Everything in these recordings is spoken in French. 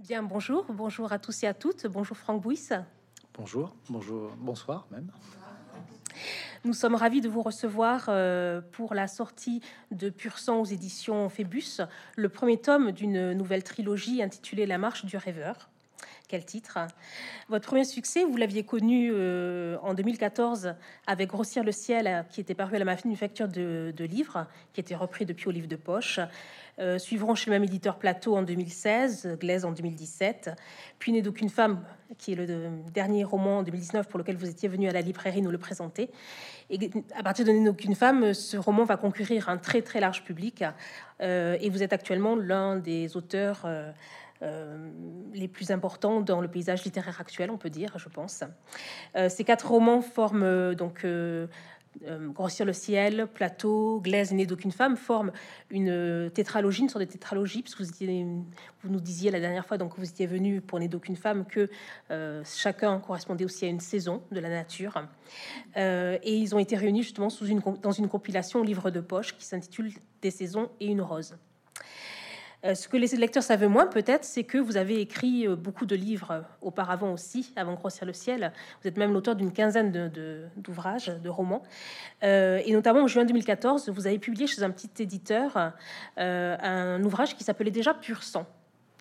Bien, bonjour, bonjour à tous et à toutes. Bonjour Franck Bouis. Bonjour, bonjour, bonsoir même. Nous sommes ravis de vous recevoir euh, pour la sortie de Pur Sang aux éditions Phébus, le premier tome d'une nouvelle trilogie intitulée La marche du rêveur. Quel titre Votre premier succès, vous l'aviez connu euh, en 2014 avec Grossir le ciel, qui était paru à la manufacture de, de livres, qui était repris depuis au livre de poche. Euh, suivront chez même éditeur Plateau en 2016, Glaise en 2017, puis Né d'aucune femme, qui est le dernier roman en 2019 pour lequel vous étiez venu à la librairie nous le présenter. Et à partir de Né d'aucune femme, ce roman va conquérir un très très large public. Euh, et vous êtes actuellement l'un des auteurs euh, les plus importants dans le paysage littéraire actuel, on peut dire, je pense. ces quatre romans forment donc euh, Grossir le ciel, Plateau, Glaise, Né d'aucune femme forment une tétralogie, une sorte de tétralogie, puisque vous, vous nous disiez la dernière fois, donc vous étiez venu pour Né d'aucune femme, que euh, chacun correspondait aussi à une saison de la nature. Euh, et ils ont été réunis justement dans une compilation livre de poche qui s'intitule Des saisons et une rose. Euh, ce que les lecteurs savent moins, peut-être, c'est que vous avez écrit euh, beaucoup de livres auparavant aussi, avant Grossir le ciel. Vous êtes même l'auteur d'une quinzaine d'ouvrages, de, romans. Euh, et notamment en juin 2014, vous avez publié chez un petit éditeur un ouvrage qui s'appelait déjà Pur sang.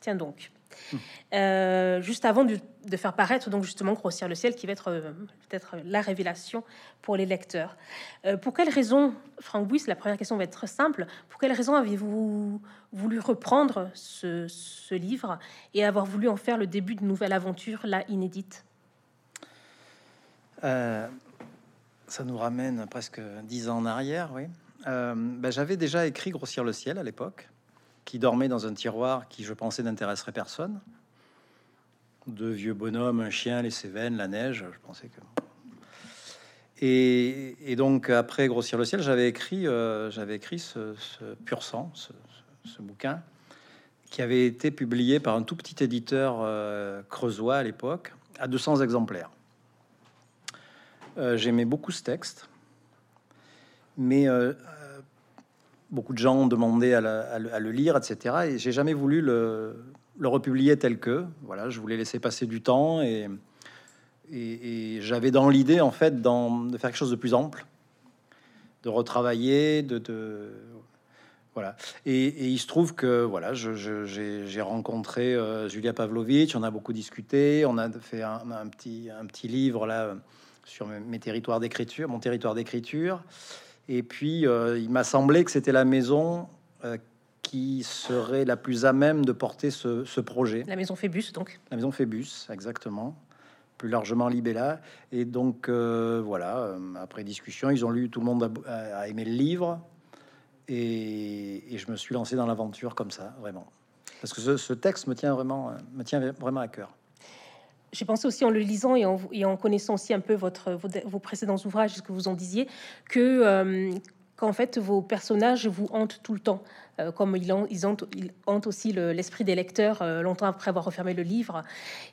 Tiens donc. Euh, juste avant de, faire paraître donc justement Grossir le ciel, qui va être euh, peut-être la révélation pour les lecteurs. Euh, pour quelles raisons, Franck Bouis, la première question va être simple. Pour quelles raisons avez-vous voulu reprendre ce, ce, livre et avoir voulu en faire le début d'une nouvelle aventure, là inédite? Ça nous ramène presque dix ans en arrière, oui. Ben, j'avais déjà écrit Grossir le ciel à l'époque qui dormait dans un tiroir qui, je pensais, n'intéresserait personne. Deux vieux bonhommes, un chien, les Cévennes, la neige, je pensais que... Et, donc, après Grossir le ciel, j'avais écrit, euh, j'avais écrit ce, Pur sang, ce, bouquin, qui avait été publié par un tout petit éditeur euh, creusois à l'époque, à 200 exemplaires. Euh, j'aimais beaucoup ce texte, mais beaucoup de gens ont demandé à, le lire, etc. Et j'ai jamais voulu le, republier tel que. Voilà, je voulais laisser passer du temps et, j'avais dans l'idée en fait de faire quelque chose de plus ample, de retravailler, de, voilà. Et, il se trouve que voilà, j'ai rencontré euh, Julia Pavlovitch, on a beaucoup discuté, on a fait un, petit, un petit livre là sur mes territoires d'écriture, mon territoire d'écriture. Et puis, euh, il m'a semblé que c'était la maison euh, qui serait la plus à même de porter ce, projet. La maison Phébus, donc. La maison Phébus, exactement. Plus largement Libella. Et donc, euh, voilà, après discussion, ils ont lu, tout le monde a, aimé le livre. Et, je me suis lancé dans l'aventure comme ça, vraiment. Parce que ce, ce, texte me tient vraiment, me tient vraiment à cœur j'ai pensé aussi en le lisant et en, connaissant aussi un peu votre, vos, précédents ouvrages, ce que vous en disiez, que euh, qu'en fait vos personnages vous hantent tout le temps, euh, comme ils, ils, hantent, aussi l'esprit des lecteurs euh, longtemps après avoir refermé le livre.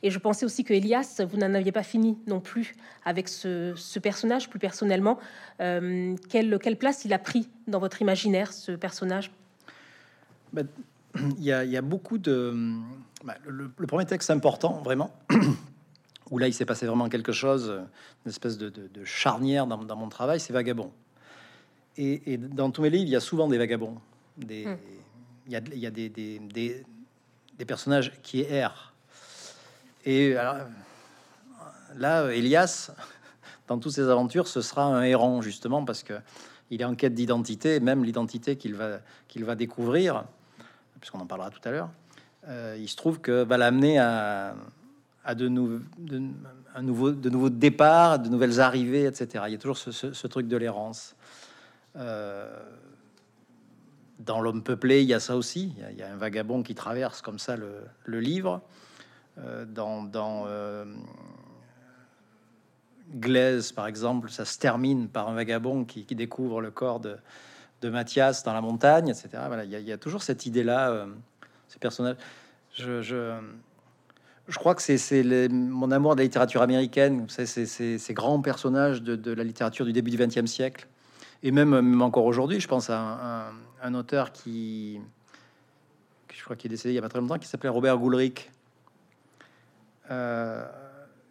Et je pensais aussi que Elias, vous n'en aviez pas fini non plus avec ce, personnage, plus personnellement. quelle, quelle place il a pris dans votre imaginaire, ce personnage? Ben, il, y a, beaucoup de... Bah, le, premier texte important, vraiment, où là il s'est passé vraiment quelque chose, une espèce de, charnière dans, mon travail, c'est Vagabond. Et, dans tous mes livres, il y a souvent des vagabonds. Des, hmm. Il y a, il y a des, des, des, personnages qui errent. Et alors, là, Elias, dans toutes ses aventures, ce sera un errant, justement, parce que il est en quête d'identité, même l'identité qu'il va, qu'il va découvrir, puisqu'on en parlera tout à l'heure. Euh, il se trouve que va l'amener à, à de, de, un nouveau, de nouveaux départs, de nouvelles arrivées, etc. Il y a toujours ce, truc de l'errance. Euh, dans l'homme peuplé, il y a ça aussi. Il y a, un vagabond qui traverse comme ça le, livre. Euh, dans, dans Glaise, par exemple, ça se termine par un vagabond qui, découvre le corps de, de, Mathias dans la montagne, etc. Voilà, il, y a, toujours cette idée-là, ces personnages. je, je crois que c'est mon amour de la littérature américaine, c'est ces grands personnages de, la littérature du début du XXe siècle, et même, encore aujourd'hui, je pense à un, auteur qui, je crois qu'il est décédé il y a pas très longtemps, qui s'appelait Robert Goulrick, euh,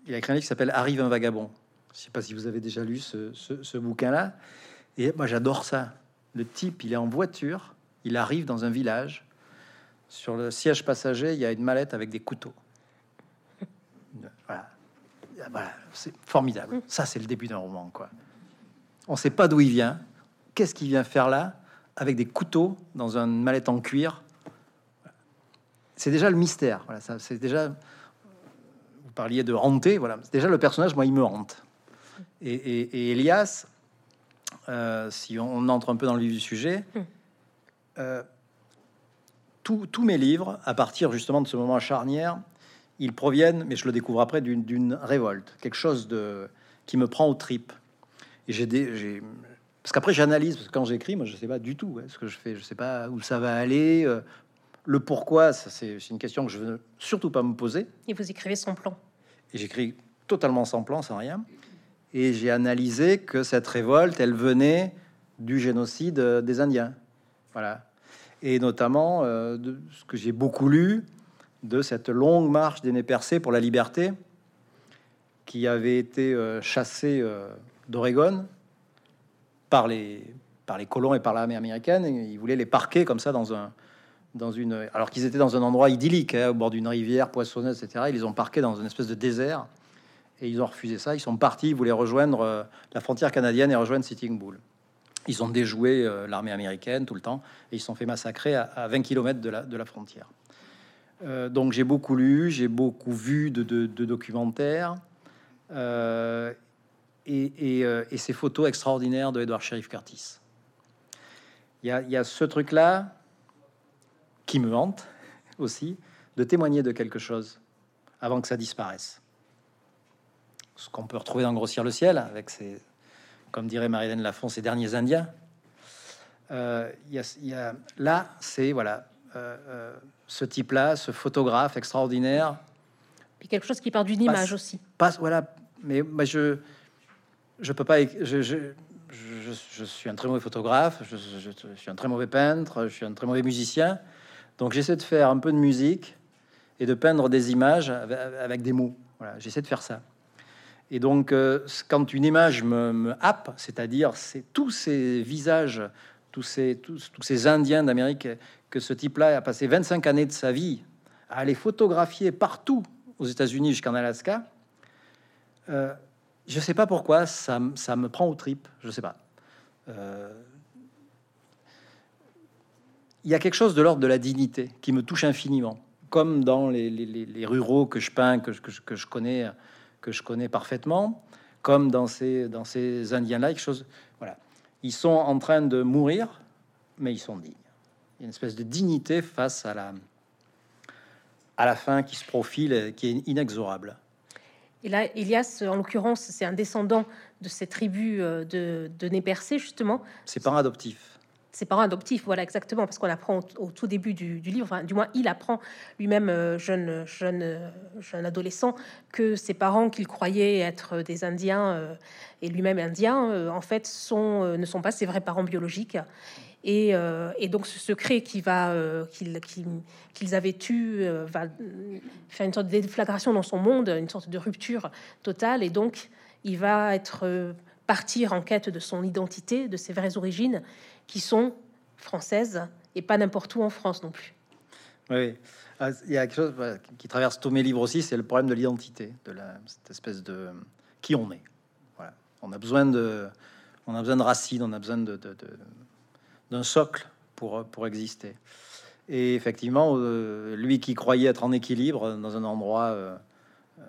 il a écrit un livre qui s'appelle Arrive un vagabond. Je sais pas si vous avez déjà lu ce- ce bouquin-là. Et moi, j'adore ça. Le type, il est en voiture, il arrive dans un village. Sur le siège passager, il y a une mallette avec des couteaux. Voilà, voilà c'est formidable. Ça, c'est le début d'un roman, quoi. On sait pas d'où il vient. Qu'est-ce qu'il vient faire là avec des couteaux dans une mallette en cuir? C'est déjà le mystère. Voilà, ça, c'est déjà. Vous parliez de hanter. Voilà, déjà le personnage. Moi, il me hante. Et, et- et Elias, euh, si on entre un peu dans le vif du sujet, euh, tous tous mes livres, à partir justement de ce moment charnière, ils proviennent, mais je le découvre après, d'une- révolte, quelque chose de qui me prend aux tripes. Et j'ai des, parce qu'après j'analyse, parce que quand j'écris, moi je sais pas du tout hein, ce que je fais, je sais pas où ça va aller, euh, le pourquoi, c'est une question que je veux surtout pas me poser. Et vous écrivez son plan. Et j'écris totalement sans plan, sans rien. Et j'ai analysé que cette révolte, elle venait du génocide euh, des Indiens. Voilà. Et notamment euh, de ce que j'ai beaucoup lu, de cette longue marche des nez percés pour la liberté, qui avait été euh, chassée euh, d'Oregon par les, par les colons et par l'armée américaine. Et ils voulaient les parquer comme ça dans un, dans une, alors qu'ils étaient dans un endroit idyllique, hein, au bord d'une rivière poissonneuse, etc. Ils les ont parqués dans une espèce de désert et ils ont refusé ça. Ils sont partis, ils voulaient rejoindre euh, la frontière canadienne et rejoindre Sitting Bull. Ils ont déjoué l'armée américaine tout le temps et ils sont fait massacrer à, à 20 km de la, de la frontière. Euh, donc j'ai beaucoup lu, j'ai beaucoup vu de, documentaires euh, euh, et ces photos extraordinaires de Edward Sheriff Curtis. Il y a, ce truc-là qui me hante aussi, de témoigner de quelque chose avant que ça disparaisse. Ce qu'on peut retrouver dans Grossir le ciel, avec ces, comme dirait Marilyn Lafont, ces derniers Indiens. Euh, y a- là, c'est voilà, ce type-là, ce photographe extraordinaire, Puis quelque chose qui part d'une image aussi. passe, voilà, mais je je peux pas, je, je, je, je suis un très mauvais photographe, je, suis un très mauvais peintre, je suis un très mauvais musicien, donc j'essaie de faire un peu de musique et de peindre des images avec, avec des mots. Voilà, j'essaie de faire ça. Et donc, euh, quand une image me, me happe, c'est-à-dire c'est tous ces visages, tous ces, tous, ces Indiens d'Amérique, que ce type-là a passé 25 années de sa vie à aller photographier partout aux États-Unis jusqu'en Alaska, euh, je sais pas pourquoi ça, me prend aux tripes. Je sais pas. Euh, Il y a quelque chose de l'ordre de la dignité qui me touche infiniment, comme dans les, ruraux que je peins, que je connais, que je connais parfaitement, comme dans ces, dans ces Indiens-là, quelque chose. Ils sont en train de mourir, mais ils sont dignes. Il y a une espèce de dignité face à la à la fin qui se profile, et qui est inexorable. Et là, Elias, en l'occurrence, c'est un descendant de ces tribus euh, de, de nez percés, justement. Ses parents adoptifs. Ses parents adoptifs, voilà exactement, parce qu'on apprend au, tout début du, livre, enfin, du moins il apprend lui-même, euh, jeune, jeune, euh, jeune adolescent, que ses parents qu'il croyait être des Indiens euh, et lui-même indien, en fait, sont, ne sont pas ses vrais parents biologiques. Et, et donc ce secret va qu'ils avaient euh, va faire une sorte de déflagration dans son monde, une sorte de rupture totale. Et donc il va être partir en quête de son identité, de ses vraies origines, qui sont françaises et pas n'importe où en France non plus. Oui, Ah, il y a quelque chose qui- traverse tous mes livres aussi, c'est le problème de l'identité, de la, cette espèce de qui on est. Voilà, on a besoin de, on a besoin de racines, on a besoin de, de- de- d'un socle pour pour exister. Et effectivement, euh, lui qui croyait être en équilibre dans un endroit euh, euh,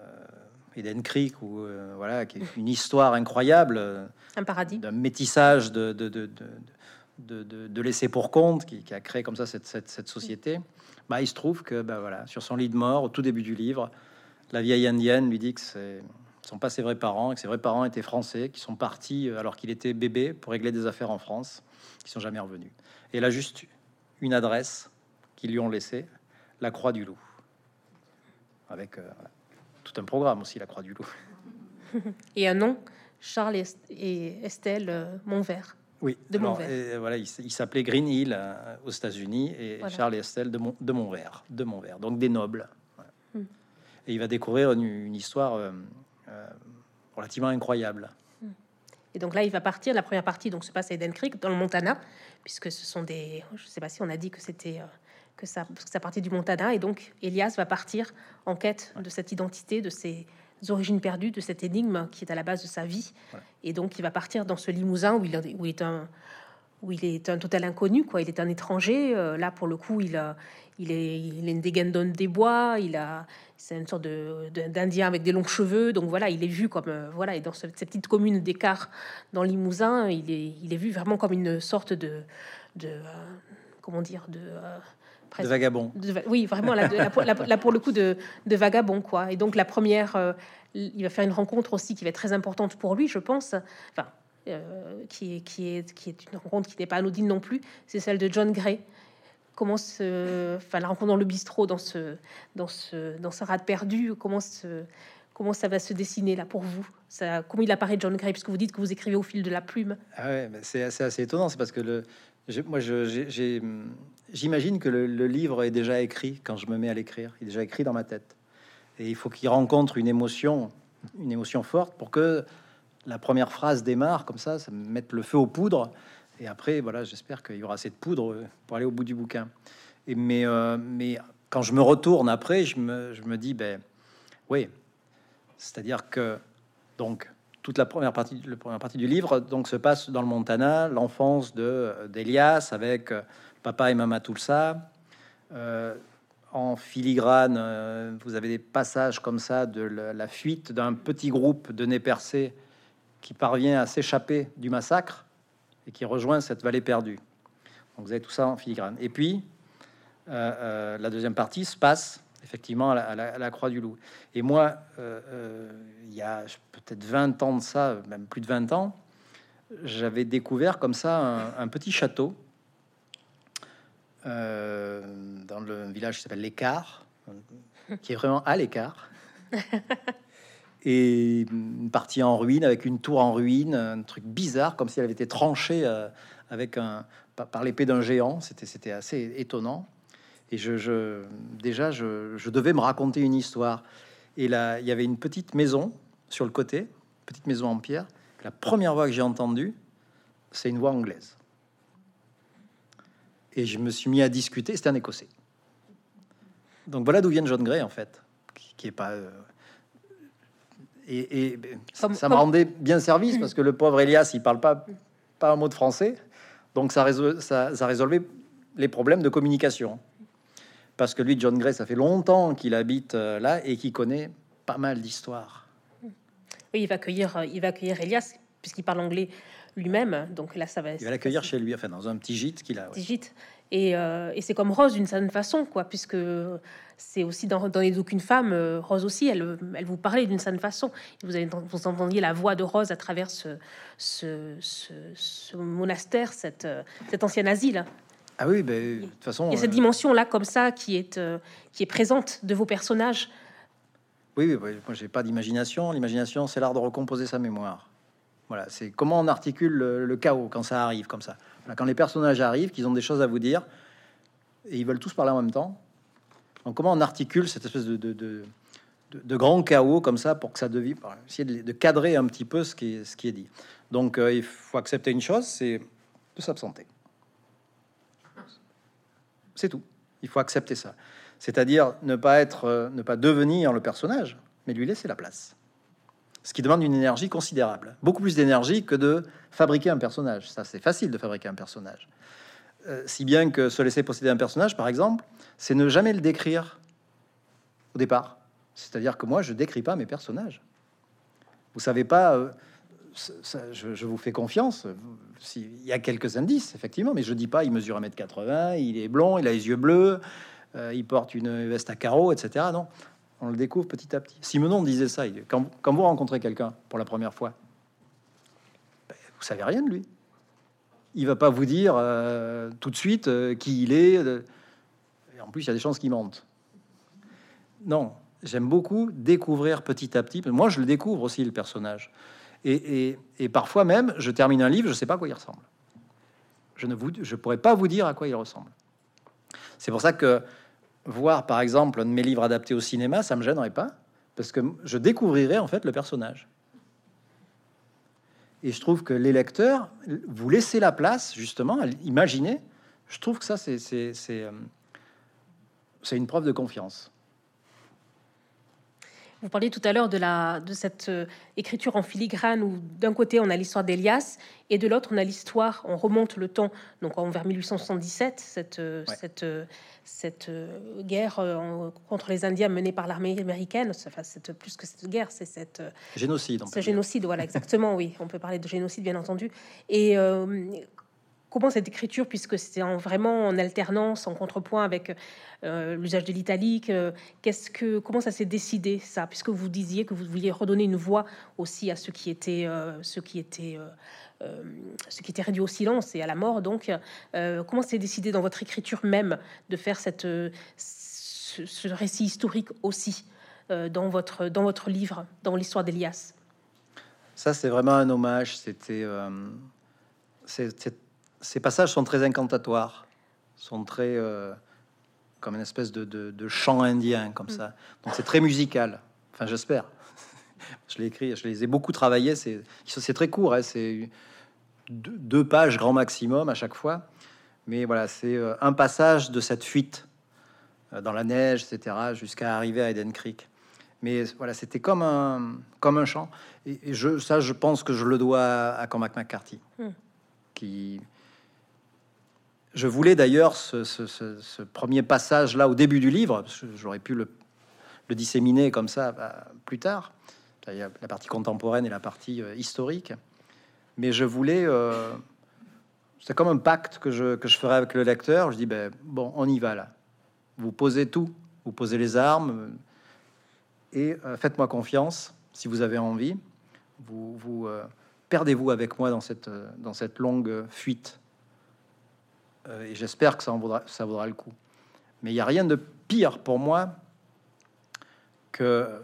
Eden Creek ou euh, voilà, qui est une histoire incroyable. euh, Un paradis. d'un métissage de, de, de, de, de, laisser pour compte qui, a créé comme ça cette, société. Bah, il se trouve que bah, voilà, sur son lit de mort, au tout début du livre, la vieille indienne lui dit que ce sont pas ses vrais parents, que ses vrais parents étaient français, qui sont partis euh, alors qu'il était bébé pour régler des affaires en France, qui sont jamais revenus. Et a juste une adresse qu'ils lui ont laissée, la Croix du Loup, avec euh, tout un programme aussi, la Croix du Loup. Et un nom, Charles et Estelle euh, Montvert. Oui, De alors, et voilà, il, s'appelait Green Hill euh, aux États-Unis et Voilà. Charles et Estelle de, Mon, de Montvert, de Montvert, donc des nobles. Voilà. Hmm. et il va découvrir une, une histoire euh, euh, relativement incroyable. Et donc là, il va partir. La première partie donc se passe à Eden Creek, dans le Montana, puisque ce sont des. Je ne sais pas si on a dit que c'était que ça, parce que ça partait du Montana. Et donc Elias va partir en quête de cette identité, de ses origines perdues, de cette énigme qui est à la base de sa vie. Voilà. Et donc il va partir dans ce limousin où il, où il est un où il est un total inconnu, quoi. Il est un étranger. Euh, là, pour le coup, il a, il est, il est une dégaine des bois. Il a, c'est une sorte de, de- d'Indien avec des longs cheveux. Donc voilà, il est vu comme, euh, voilà, et dans ce- cette petite commune d'écart dans Limousin, il est, il est vu vraiment comme une sorte de, de, euh, comment dire, de, euh, De vagabond. de oui, vraiment, là, de- là, pour- là, là, pour le coup, de, de vagabond, quoi. Et donc, la première, euh, il va faire une rencontre aussi qui va être très importante pour lui, je pense. Enfin, euh, qui, est, qui, est, qui est une rencontre qui n'est pas anodine non plus. C'est celle de John Gray. Comment se, enfin, la rencontre dans le bistrot, dans ce, dans ce, dans ce rade perdu, comment se, comment ça va se dessiner là pour vous? Ça, Comment il apparaît John Gray? Puisque vous dites que vous écrivez au fil de la plume. Ah ouais, mais c'est assez, assez étonnant. C'est parce que le, moi, j'imagine que le, le livre est déjà écrit quand je me mets à l'écrire. Il est déjà écrit dans ma tête. Et il faut qu'il rencontre une émotion, une émotion forte pour que la première phrase démarre comme ça, ça me mette le feu aux poudres. Et après, voilà, j'espère qu'il y aura assez de poudre pour aller au bout du bouquin. Et mais, euh, mais quand je me retourne après, je me, je me dis, ben oui, c'est-à-dire que donc toute la première partie, la première partie du livre donc se passe dans le Montana, l'enfance de d'Elias avec euh, papa et maman Tulsa. Euh, en filigrane, euh, vous avez des passages comme ça de la, fuite d'un petit groupe de nez percés qui parvient à s'échapper du massacre et qui rejoint cette vallée perdue. Donc vous avez tout ça en filigrane. Et puis la deuxième partie se passe effectivement à la, à la- à la Croix du Loup. Et moi, euh, euh, il y a peut-être 20 ans de ça, même plus de 20 ans, j'avais découvert comme ça un, un petit château euh, dans le village qui s'appelle l'Écart, qui est vraiment à l'écart. Et une partie en ruine, avec une tour en ruine, un truc bizarre, comme si elle avait été tranchée euh, avec un, par, par l'épée d'un géant. C'était, c'était assez étonnant. Et je, je- déjà, je, je devais me raconter une histoire. Et là, il y avait une petite maison sur le côté, petite maison en pierre. La première voix que j'ai entendue, c'est une voix anglaise. Et je me suis mis à discuter. C'était un Écossais. Donc voilà d'où vient John Gray en fait, qui, est pas. euh, Et, et ça, ça me rendait bien service parce que le pauvre Elias, il parle pas pas un mot de français, donc ça, résol- ça, ça résolvait les problèmes de communication. Parce que lui, John Gray, ça fait longtemps qu'il habite euh, là et qu'il connaît pas mal d'histoires. Oui, il va accueillir, euh, il va accueillir Elias, puisqu'il parle anglais lui-même. Donc là, ça va. Il va l'accueillir chez lui, enfin dans un petit gîte qu'il a. ouais. petit gîte. Et, euh, et c'est comme Rose d'une certaine façon, quoi, puisque c'est aussi dans, dans les d'aucune femme, euh, Rose aussi, elle, elle vous parlait d'une certaine façon. Vous, avez, vous entendiez la voix de Rose à travers ce, ce, ce- ce monastère, cette, cet ancien asile. Ah oui, ben, de toute façon. Il y a cette euh, dimension-là, comme ça, qui est, euh, qui est présente de vos personnages. Oui, oui, oui, moi j'ai pas d'imagination. L'imagination, c'est l'art de recomposer sa mémoire. Voilà, c'est comment on articule le, le chaos quand ça arrive comme ça. Voilà, quand les personnages arrivent, qu'ils ont des choses à vous dire, et ils veulent tous parler en même temps. Donc comment on articule cette espèce de, de, de, grand chaos comme ça pour que ça devienne, pour essayer de, de cadrer un petit peu ce qui est, ce qui est dit. Donc euh, il faut accepter une chose, c'est de s'absenter. C'est tout. Il faut accepter ça. C'est-à-dire ne pas être, euh, ne pas devenir le personnage, mais lui laisser la place. Ce qui demande une énergie considérable, beaucoup plus d'énergie que de fabriquer un personnage. Ça, c'est facile de fabriquer un personnage. Euh, si bien que se laisser posséder un personnage, par exemple, c'est ne jamais le décrire au départ. C'est-à-dire que moi, je décris pas mes personnages. Vous savez pas. euh, je, vous fais confiance. S'il il y a quelques indices, effectivement, mais je dis pas, il mesure 1m80, il est blond, il a les yeux bleus, euh, il porte une veste à carreaux, etc. Non, on le découvre petit à petit. Simenon disait ça. Quand, quand vous rencontrez quelqu'un pour la première fois, ben, vous savez rien de lui. Il va pas vous dire euh, tout de suite euh, qui il est. et en plus, il y a des chances qu'il monte. Non, j'aime beaucoup découvrir petit à petit. Moi, je le découvre aussi, le personnage. Et, parfois même, je termine un livre, je sais pas à quoi il ressemble. Je ne vous, je pourrais pas vous dire à quoi il ressemble. C'est pour ça que voir, par exemple, un de mes livres adaptés au cinéma, ça me gênerait pas, parce que je découvrirais en fait le personnage. Et je trouve que les lecteurs, vous laissez la place, justement, à imaginer. Je trouve que ça, c'est euh, une preuve de confiance. Vous parliez tout à l'heure de, la, de cette euh, écriture en filigrane où d'un côté on a l'histoire d'Elias et de l'autre on a l'histoire, on remonte le temps, donc en, vers 1877, cette, euh, cette, euh, cette guerre contre les Indiens menée par l'armée américaine, enfin c'est plus que cette guerre, c'est cette génocide. Ce génocide, voilà exactement, oui, on peut parler de génocide bien entendu. Et comment cette écriture, puisque c'était vraiment en alternance, en contrepoint avec euh, l'usage de l'italique, euh, qu'est-ce que, comment ça s'est décidé ça, puisque vous disiez que vous vouliez redonner une voix aussi à ceux qui étaient, euh, ceux qui étaient, ce qui était réduit au silence et à la mort. Donc, comment c'est décidé dans votre écriture même de faire cette, ce, récit historique aussi dans votre, dans votre livre, dans l'histoire d'Elias? Ça, c'est vraiment un hommage. C'était c'est ces passages sont très incantatoires, sont très euh, comme une espèce de, chant indien, comme ça. Donc c'est très musical. Enfin, j'espère. je l'ai écrit, je les ai beaucoup travaillés. C'est, c'est très court, hein, c'est deux, pages grand maximum à chaque fois. Mais voilà, c'est euh, un passage de cette fuite euh, dans la neige, etc., jusqu'à arriver à Eden Creek. Mais voilà, c'était comme un, comme un chant. Et, je, ça, je pense que je le dois à Cormac McCarthy, hmm. qui, je voulais d'ailleurs ce, premier passage là au début du livre, j'aurais pu le, disséminer comme ça bah, plus tard. La partie contemporaine et la partie euh, historique. Mais je voulais, euh, c'est comme un pacte que je, ferai avec le lecteur. Je dis, ben, bon, on y va là. Vous posez tout, vous posez les armes et euh, faites-moi confiance si vous avez envie. Vous, vous perdez-vous avec moi dans cette, longue fuite euh, et j'espère que ça en vaudra, ça vaudra le coup. Mais il n'y a rien de pire pour moi que,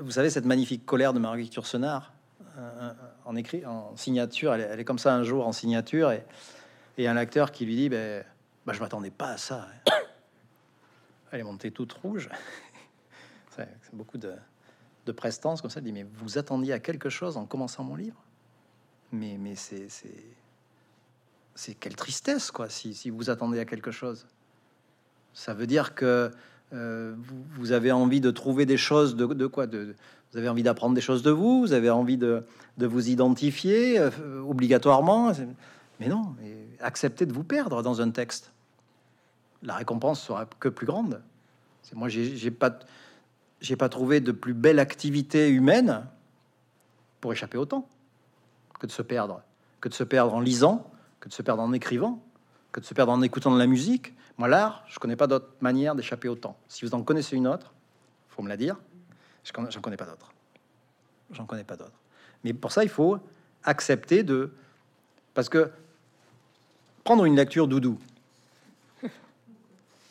vous savez, cette magnifique colère de Marguerite Yourcenar euh, en écrit, en signature, elle est, comme ça un jour en signature, et, un acteur qui lui dit, ben, ben je m'attendais pas à ça. Elle est montée toute rouge. C'est beaucoup de, prestance comme ça. Elle dit, mais vous attendiez à quelque chose en commençant mon livre? Mais c'est c'est quelle tristesse, quoi, si, vous attendez à quelque chose. Ça veut dire que euh, vous, avez envie de trouver des choses de, quoi de, Vous avez envie d'apprendre des choses de vous, vous avez envie de, de vous identifier euh, obligatoirement. Mais non, acceptez de vous perdre dans un texte. La récompense sera que plus grande. C'est moi, j'ai pas, j'ai pas trouvé de plus belle activité humaine pour échapper au temps que de se perdre, que de se perdre en lisant, que de se perdre en écrivant, que de se perdre en écoutant de la musique. Moi, l'art, je connais pas d'autre manière d'échapper au temps. Si vous en connaissez une autre, faut me la dire. Je j'en connais pas d'autre. J'en connais pas d'autre. Mais pour ça, il faut accepter de, parce que prendre une lecture doudou,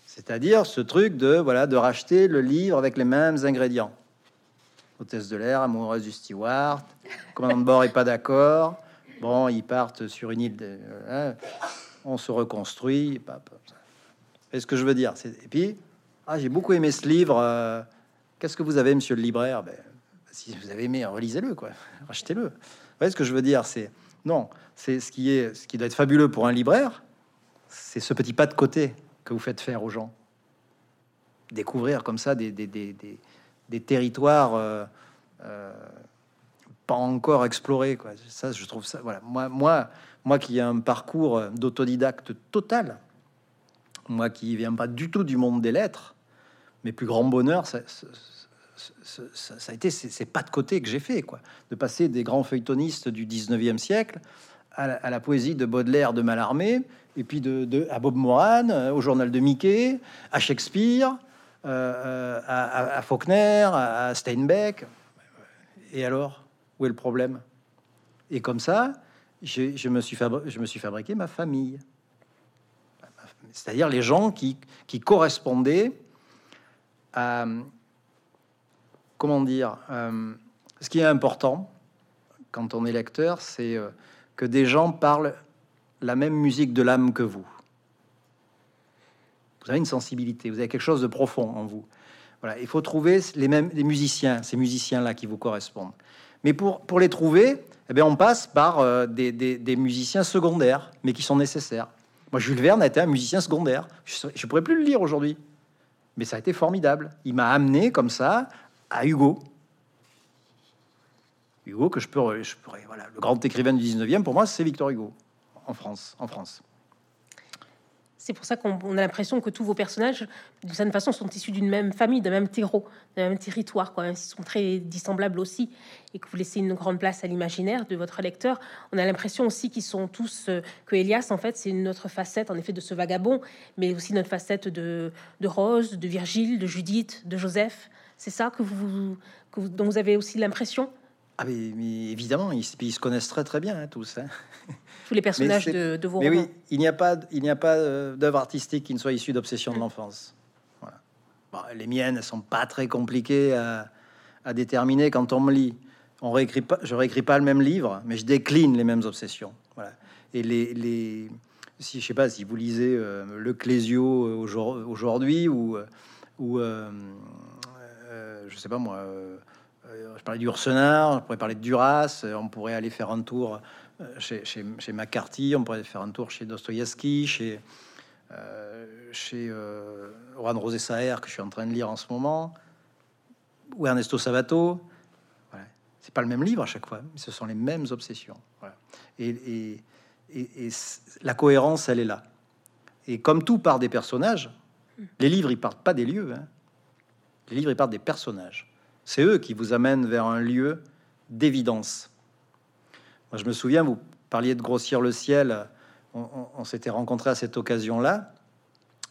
c'est-à-dire ce truc de voilà de racheter le livre avec les mêmes ingrédients. Hôtesse de l'air, amoureuse du steward, commandant de bord est pas d'accord, Ils partent sur une île, hein, on se reconstruit. est ce que je veux dire, c'est et puis ah, j'ai beaucoup aimé ce livre. Euh, qu'est-ce que vous avez, monsieur le libraire? Ben, Si vous avez aimé, relisez-le, quoi. Achetez-le. Vous voyez ce que je veux dire? C'est non, c'est ce qui est, ce qui doit être fabuleux pour un libraire, c'est ce petit pas de côté que vous faites faire aux gens. Découvrir comme ça des territoires. Euh, euh, encore exploré. Quoi. Ça, je trouve ça. Voilà. Moi, moi, moi qui ai un parcours d'autodidacte total, moi qui viens pas du tout du monde des lettres, mes plus grands bonheurs, ça, a été ces, pas de côté que j'ai fait, quoi. De passer des grands feuilletonistes du 19e siècle à la, poésie de Baudelaire, de Mallarmé, et puis de, à Bob Moran, euh, au journal de Mickey, à Shakespeare, euh, euh, à, Faulkner, à Steinbeck. Et alors? Où est le problème? Et comme ça, je, me suis fabriqué ma famille. C'est-à-dire les gens qui, qui correspondaient à, comment dire, euh, ce qui est important quand on est lecteur, c'est euh, que des gens parlent la même musique de l'âme que vous. Vous avez une sensibilité, vous avez quelque chose de profond en vous. Voilà, il faut trouver les mêmes les musiciens, ces musiciens-là qui vous correspondent. Mais pour, les trouver, eh bien, on passe par euh, des, musiciens secondaires, mais qui sont nécessaires. Moi, Jules Verne a été un musicien secondaire. Je ne pourrais plus le lire aujourd'hui. Mais ça a été formidable. Il m'a amené comme ça à Hugo. Hugo, que je pourrais, voilà, le grand écrivain du 19e, pour moi, c'est Victor Hugo, en France. En France. C'est pour ça qu'on a l'impression que tous vos personnages, de certaine façon, sont issus d'une même famille, d'un même terreau, d'un même territoire, quoi. Ils sont très dissemblables aussi, et que vous laissez une grande place à l'imaginaire de votre lecteur. On a l'impression aussi qu'ils sont tous euh, que Elias, en fait, c'est une autre facette, en effet, de ce vagabond, mais aussi notre facette de, de Rose, de Virgile, de Judith, de Joseph. C'est ça que vous, que vous, dont vous avez aussi l'impression? Ah mais, évidemment, ils, se connaissent très très bien hein, tous. Hein. Tous les personnages de, vos mais oui, il n'y a pas, il n'y a pas euh, d'œuvre artistique qui ne soit issue d'obsession de l'enfance. les miennes ne sont pas très compliquées à, déterminer quand on me lit. On réécrit pas, je réécris pas le même livre, mais je décline les mêmes obsessions. Voilà. Et les, les, si je sais pas si vous lisez euh, le Clésio euh, aujourd'hui ou ou je sais pas moi euh, je parlais du Ursenard, on pourrait parler de Duras, euh, on pourrait aller faire un tour euh, chez, chez, McCarthy, on pourrait faire un tour chez Dostoïevski, chez, chez Juan Rosé Saer, que je suis en train de lire en ce moment, ou Ernesto Sabato. Voilà. C'est pas le même livre à chaque fois, mais ce sont les mêmes obsessions. Et, la cohérence, elle est là. Et comme tout part des personnages, les livres, ils partent pas des lieux. Hein. Les livres, ils partent des personnages. C'est eux qui vous amènent vers un lieu d'évidence. Moi, je me souviens, vous parliez de grossir le ciel. On, s'était rencontrés à cette occasion-là.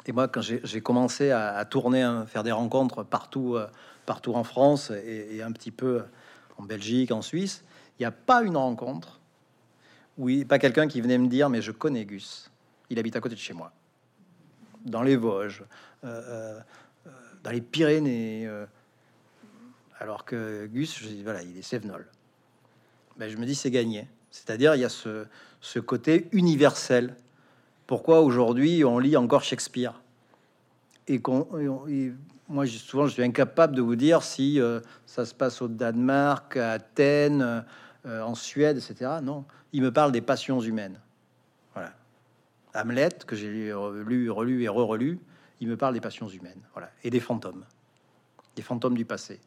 Et moi, quand j'ai commencé à, tourner, à faire des rencontres partout, euh, partout en France et, un petit peu en Belgique, en Suisse, il n'y a pas une rencontre où il, pas quelqu'un qui venait me dire Mais je connais Gus, il habite à côté de chez moi, dans les Vosges, euh, euh, dans les Pyrénées alors que Gus, je dis, voilà, il est Sévenol. Ben, je me dis, c'est gagné. C'est-à-dire, il y a ce, côté universel. Pourquoi aujourd'hui on lit encore Shakespeare? Et, moi, souvent, je suis incapable de vous dire si euh, ça se passe au Danemark, à Athènes, euh, en Suède, etc. Non, il me parle des passions humaines. Voilà. Hamlet, que j'ai lu, relu et re-relu, il me parle des passions humaines. Voilà. Et des fantômes. Des fantômes du passé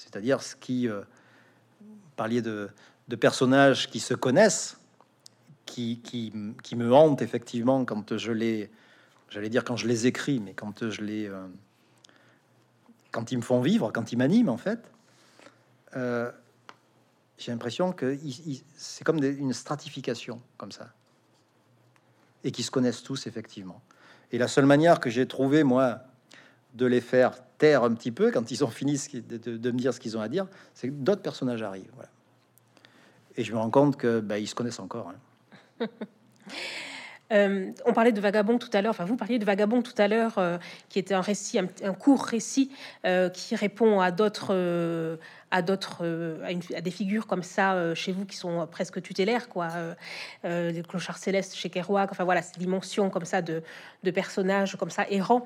c'est-à-dire ce qui euh, parliez de, personnages qui se connaissent, qui, qui, me hantent effectivement quand je les, j'allais dire quand je les écris, mais quand je les, euh, quand ils me font vivre, quand ils m'animent en fait, euh, j'ai l'impression que c'est comme une stratification comme ça, et qui se connaissent tous effectivement. Et la seule manière que j'ai trouvé moi de les faire taire un petit peu quand ils ont fini de, de, me dire ce qu'ils ont à dire, c'est que d'autres personnages arrivent. Et je me rends compte que bah, ils se connaissent encore. Hein. Euh, on parlait de Vagabond tout à l'heure, enfin vous parliez de Vagabond tout à l'heure, euh, qui était un récit, un, court récit euh, qui répond à d'autres à d'autres, euh, à, des figures comme ça euh, chez vous qui sont presque tutélaires, quoi. Euh, des clochards célestes chez Kerouac. Enfin voilà, c'est dimension comme ça de, de personnages comme ça errants.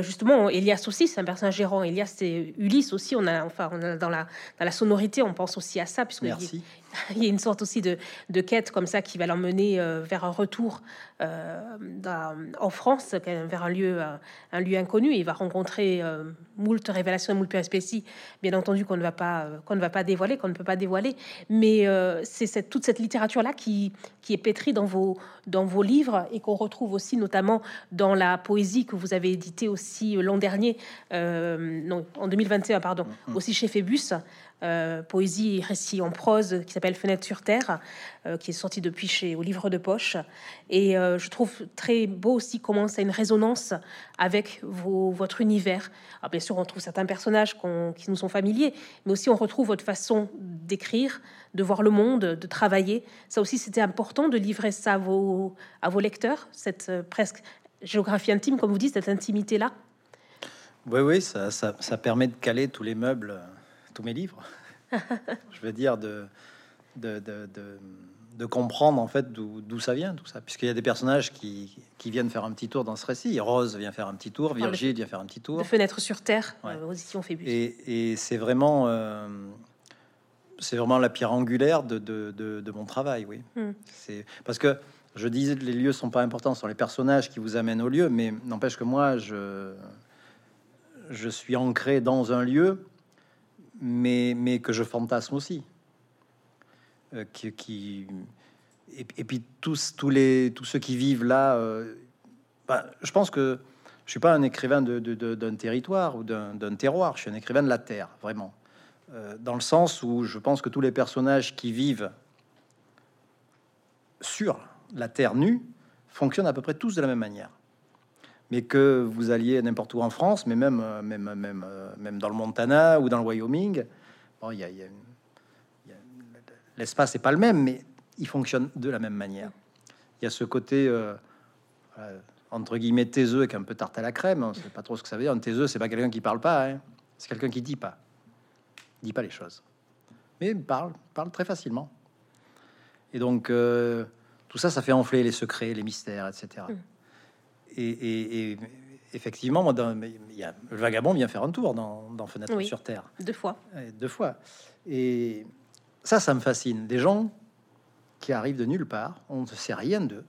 justement, Elias aussi, c'est un personnage errant. Elias, c'est Ulysse aussi. On a, enfin, on a dans la dans la sonorité, on pense aussi à ça, puisque Merci. Il, y a une sorte aussi de, de quête comme ça qui va l'emmener vers un retour dans, en France, vers un lieu, un, lieu inconnu. il va rencontrer moult révélations et moult péripéties, bien entendu qu'on ne va pas euh, qu'on ne va pas dévoiler, qu'on ne peut pas dévoiler. Mais euh, c'est cette, toute cette littérature-là qui, qui est pétrie dans vos, dans vos livres et qu'on retrouve aussi notamment dans la poésie que vous avez édité aussi l'an dernier, euh, non, en 2021, pardon, mm, mm. aussi chez Phébus. Euh, poésie et récit en prose qui s'appelle Fenêtre sur Terre, euh, qui est sorti depuis chez au livre de poche. Et euh, je trouve très beau aussi comment ça a une résonance avec vos, votre univers. Alors bien sûr, on trouve certains personnages qui nous sont familiers, mais aussi on retrouve votre façon d'écrire, de voir le monde, de travailler. Ça aussi, c'était important de livrer ça à vos, à vos lecteurs, cette presque géographie intime, comme vous dites, cette intimité-là. Oui, oui, ça, ça, ça, permet de caler tous les meubles tous mes livres. je veux dire, de, de, de comprendre en fait d'où ça vient tout ça, puisqu'il y a des personnages qui, qui viennent faire un petit tour dans ce récit. Rose vient faire un petit tour, Virgile vient faire un petit tour, De Fenêtre sur Terre, Ouais. euh, aux Phébus. et, et c'est vraiment euh, c'est vraiment la pierre angulaire de, de, de- de mon travail, oui. Hmm. C'est parce que je disais que les lieux sont pas importants, ce sont les personnages qui vous amènent au lieu, mais n'empêche que moi je je suis ancré dans un lieu, mais que je fantasme aussi. Euh, qui, et, puis tous tous les tous ceux qui vivent là, euh, bah, je pense que je suis pas un écrivain d'un territoire ou d'un, d'un terroir. Je suis un écrivain de la terre, vraiment, Euh, dans le sens où je pense que tous les personnages qui vivent sur la terre nue fonctionnent à peu près tous de la même manière. Mais que vous alliez n'importe où en France, mais même euh, même même euh, même dans le Montana ou dans le Wyoming, bon, il y il y a il l'espace n'est pas le même, mais il fonctionne de la même manière. Il y a ce côté euh, euh, entre guillemets taiseux avec un peu tarte à la crème. On sait pas trop ce que ça veut dire. Un taiseux, c'est pas quelqu'un qui parle pas, hein. c'est quelqu'un qui dit pas, dit pas les choses, mais il parle, parle très facilement. Et donc euh, tout ça, ça fait enfler les secrets, les mystères, etc. Et, et- et effectivement, moi, dans- il y a, le vagabond vient faire un tour dans, dans Fenêtre Oui. sur Terre Deux fois. euh, deux fois. Et ça, ça me fascine. Des gens qui arrivent de nulle part, on ne sait rien d'eux.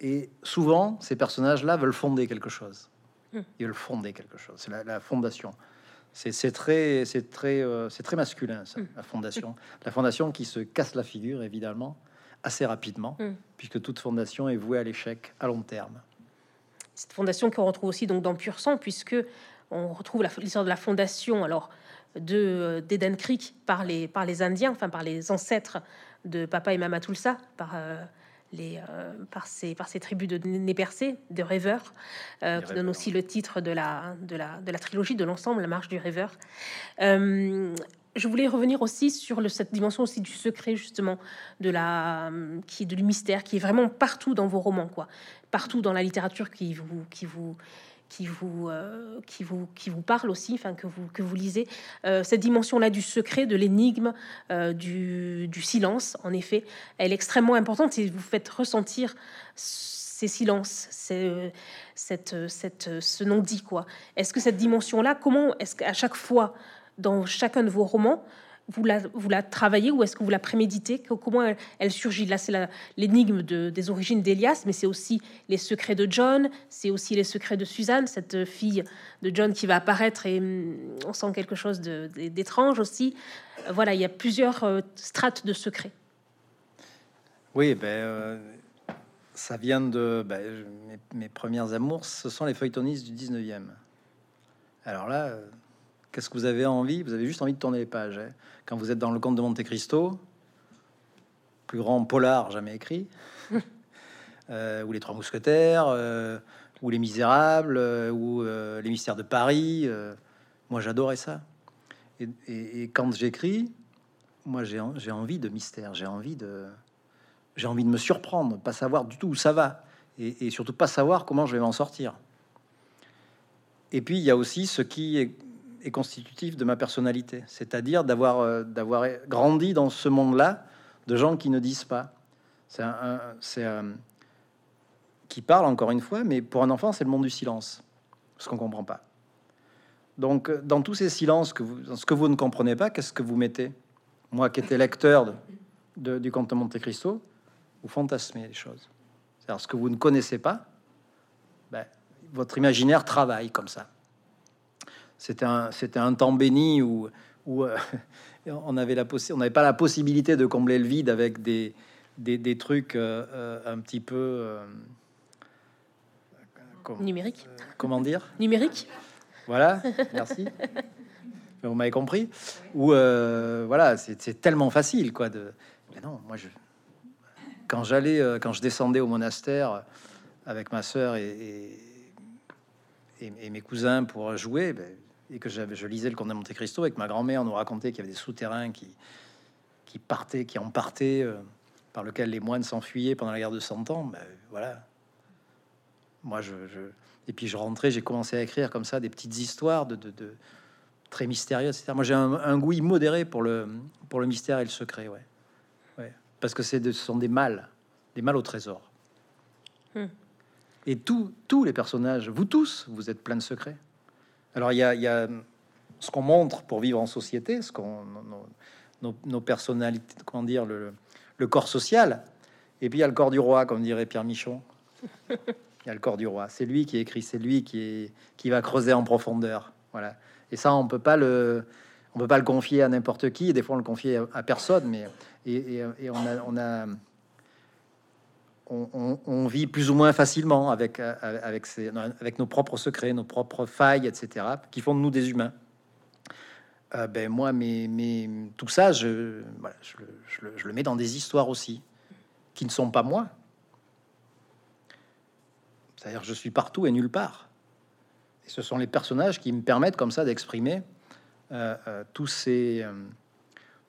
Et souvent, ces personnages-là veulent fonder quelque chose. Hmm. Ils veulent fonder quelque chose. C'est la, la fondation. C'est très, c'est très, euh, c'est très masculin, ça, Hmm. la fondation. La fondation qui se casse la figure, évidemment, assez rapidement, Hmm. puisque toute fondation est vouée à l'échec à long terme. Cette fondation qu'on retrouve aussi donc dans Pur Sang, puisque on retrouve la- l'histoire de la fondation alors de euh, d'Eden Creek par les par les Indiens, enfin par les ancêtres de Papa et Mama Tulsa, par euh, les euh, par ces par ces tribus de nez percés, de rêveurs, euh, qui donne rêveurs. aussi le titre de la de la de la trilogie de l'ensemble, la marche du rêveur. Euh, je voulais revenir aussi sur le, cette dimension aussi du secret justement de la qui du mystère qui est vraiment partout dans vos romans quoi. Partout dans la littérature qui vous qui vous qui vous euh, qui vous qui vous parle aussi enfin que vous que vous lisez. Euh, cette dimension là du secret de l'énigme euh, du, du silence en effet elle est extrêmement importante. Et vous faites ressentir ces silences c'est cette cette ce non dit quoi. Est-ce que cette dimension là comment est-ce qu'à chaque fois dans chacun de vos romans vous la, travaillez ou est-ce que vous la préméditez? Comment elle, surgit? Là, c'est l'énigme de, des origines d'Elias, mais c'est aussi les secrets de John, c'est aussi les secrets de Suzanne, cette fille de John qui va apparaître et hum, on sent quelque chose d'étrange aussi. Euh, Voilà, il y a plusieurs euh, strates de secrets. Oui, ben, euh, ça vient de ben, mes, mes premières amours, ce sont les feuilletonistes du 19e. Alors là, qu'est-ce que vous avez envie? Vous avez juste envie de tourner les pages. hein. Quand vous êtes dans le conte de Monte Cristo, plus grand polar jamais écrit, euh, ou les Trois Mousquetaires, euh, ou les Misérables, euh, ou les Mystères de Paris. moi, j'adorais ça. Et, et- et quand j'écris, moi, j'ai en- j'ai envie de mystère, j'ai envie de j'ai envie de me surprendre, pas savoir du tout où ça va, et, et surtout pas savoir comment je vais m'en sortir. Et puis il y a aussi ce qui est, est constitutif de ma personnalité, c'est-à-dire d'avoir euh, d'avoir grandi dans ce monde-là de gens qui ne disent pas. C'est un, un- qui parle encore une fois, mais pour un enfant c'est le monde du silence, ce qu'on comprend pas. Donc euh, dans tous ces silences que vous, ce que vous ne comprenez pas, qu'est-ce que vous mettez? Moi qui étais lecteur de- du conte de Monte Cristo, vous fantasmez les choses. C'est-à-dire ce que vous ne connaissez pas, ben, votre imaginaire travaille comme ça. C'était un, c'était un temps béni où, où euh, on n'avait pas la possibilité de combler le vide avec des, des, des trucs euh, euh, un petit peu euh, com- Numérique comment dire? Numérique voilà, merci. Vous m'avez compris? Ou euh, voilà, c'est c'est tellement facile, quoi. De mais non, moi je quand j'allais, quand je descendais au monastère avec ma sœur et, et, et- et mes cousins pour jouer, ben, et que je lisais le Conte de Monte Cristo avec ma grand-mère, nous racontait qu'il y avait des souterrains qui qui partaient, qui en partaient, euh, par lequel les moines s'enfuyaient pendant la guerre de Cent Ans. Ben, voilà. Moi, je, je- et puis je rentrais, j'ai commencé à écrire comme ça des petites histoires de, de, de, très mystérieux, etc. Moi, j'ai un, goût immodéré pour le, pour le mystère et le secret, ouais. ouais. Parce que c'est ce sont des mâles, des mâles au trésor. Hmm. Et tous tous les personnages, vous tous, vous êtes plein de secrets. Alors, il y a, ce qu'on montre pour vivre en société, ce qu'on, nos, personnalités, comment dire, le, corps social, et puis il y a le corps du roi, comme dirait Pierre Michon. Il y a le corps du roi. C'est lui qui écrit, c'est lui qui, qui va creuser en profondeur. Voilà. Et ça, on peut pas le, on peut pas le confier à n'importe qui. Des fois, on le confie à, personne. Mais et, et, on a, on a on, vit plus ou moins facilement avec, avec nos propres secrets, nos propres failles, etc., qui font de nous des humains. Euh, ben moi, mais, tout ça, je, le mets dans des histoires aussi, qui ne sont pas moi. C'est-à-dire, je suis partout et nulle part. Et ce sont les personnages qui me permettent comme ça d'exprimer euh, euh, euh,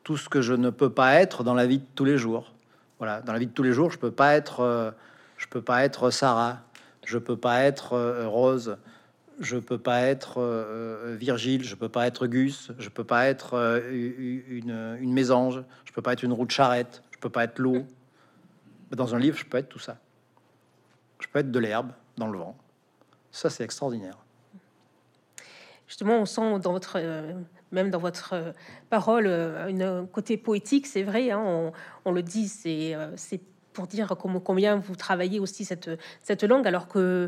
tout ce que je ne peux pas être dans la vie de tous les jours. Voilà, dans la vie de tous les jours, je peux pas être, je peux pas être Sarah, je peux pas être Rose, je peux pas être Virgile, je peux pas être Gus, je peux pas être une, une mésange, je peux pas être une roue de charrette, je peux pas être l'eau. Dans un livre, je peux être tout ça. Je peux être de l'herbe dans le vent. Ça, c'est extraordinaire justement, on sent dans votre, euh, même dans votre euh, parole, euh, un côté poétique, c'est vrai, hein, on, le dit, c'est pour dire combien vous travaillez aussi cette langue, alors que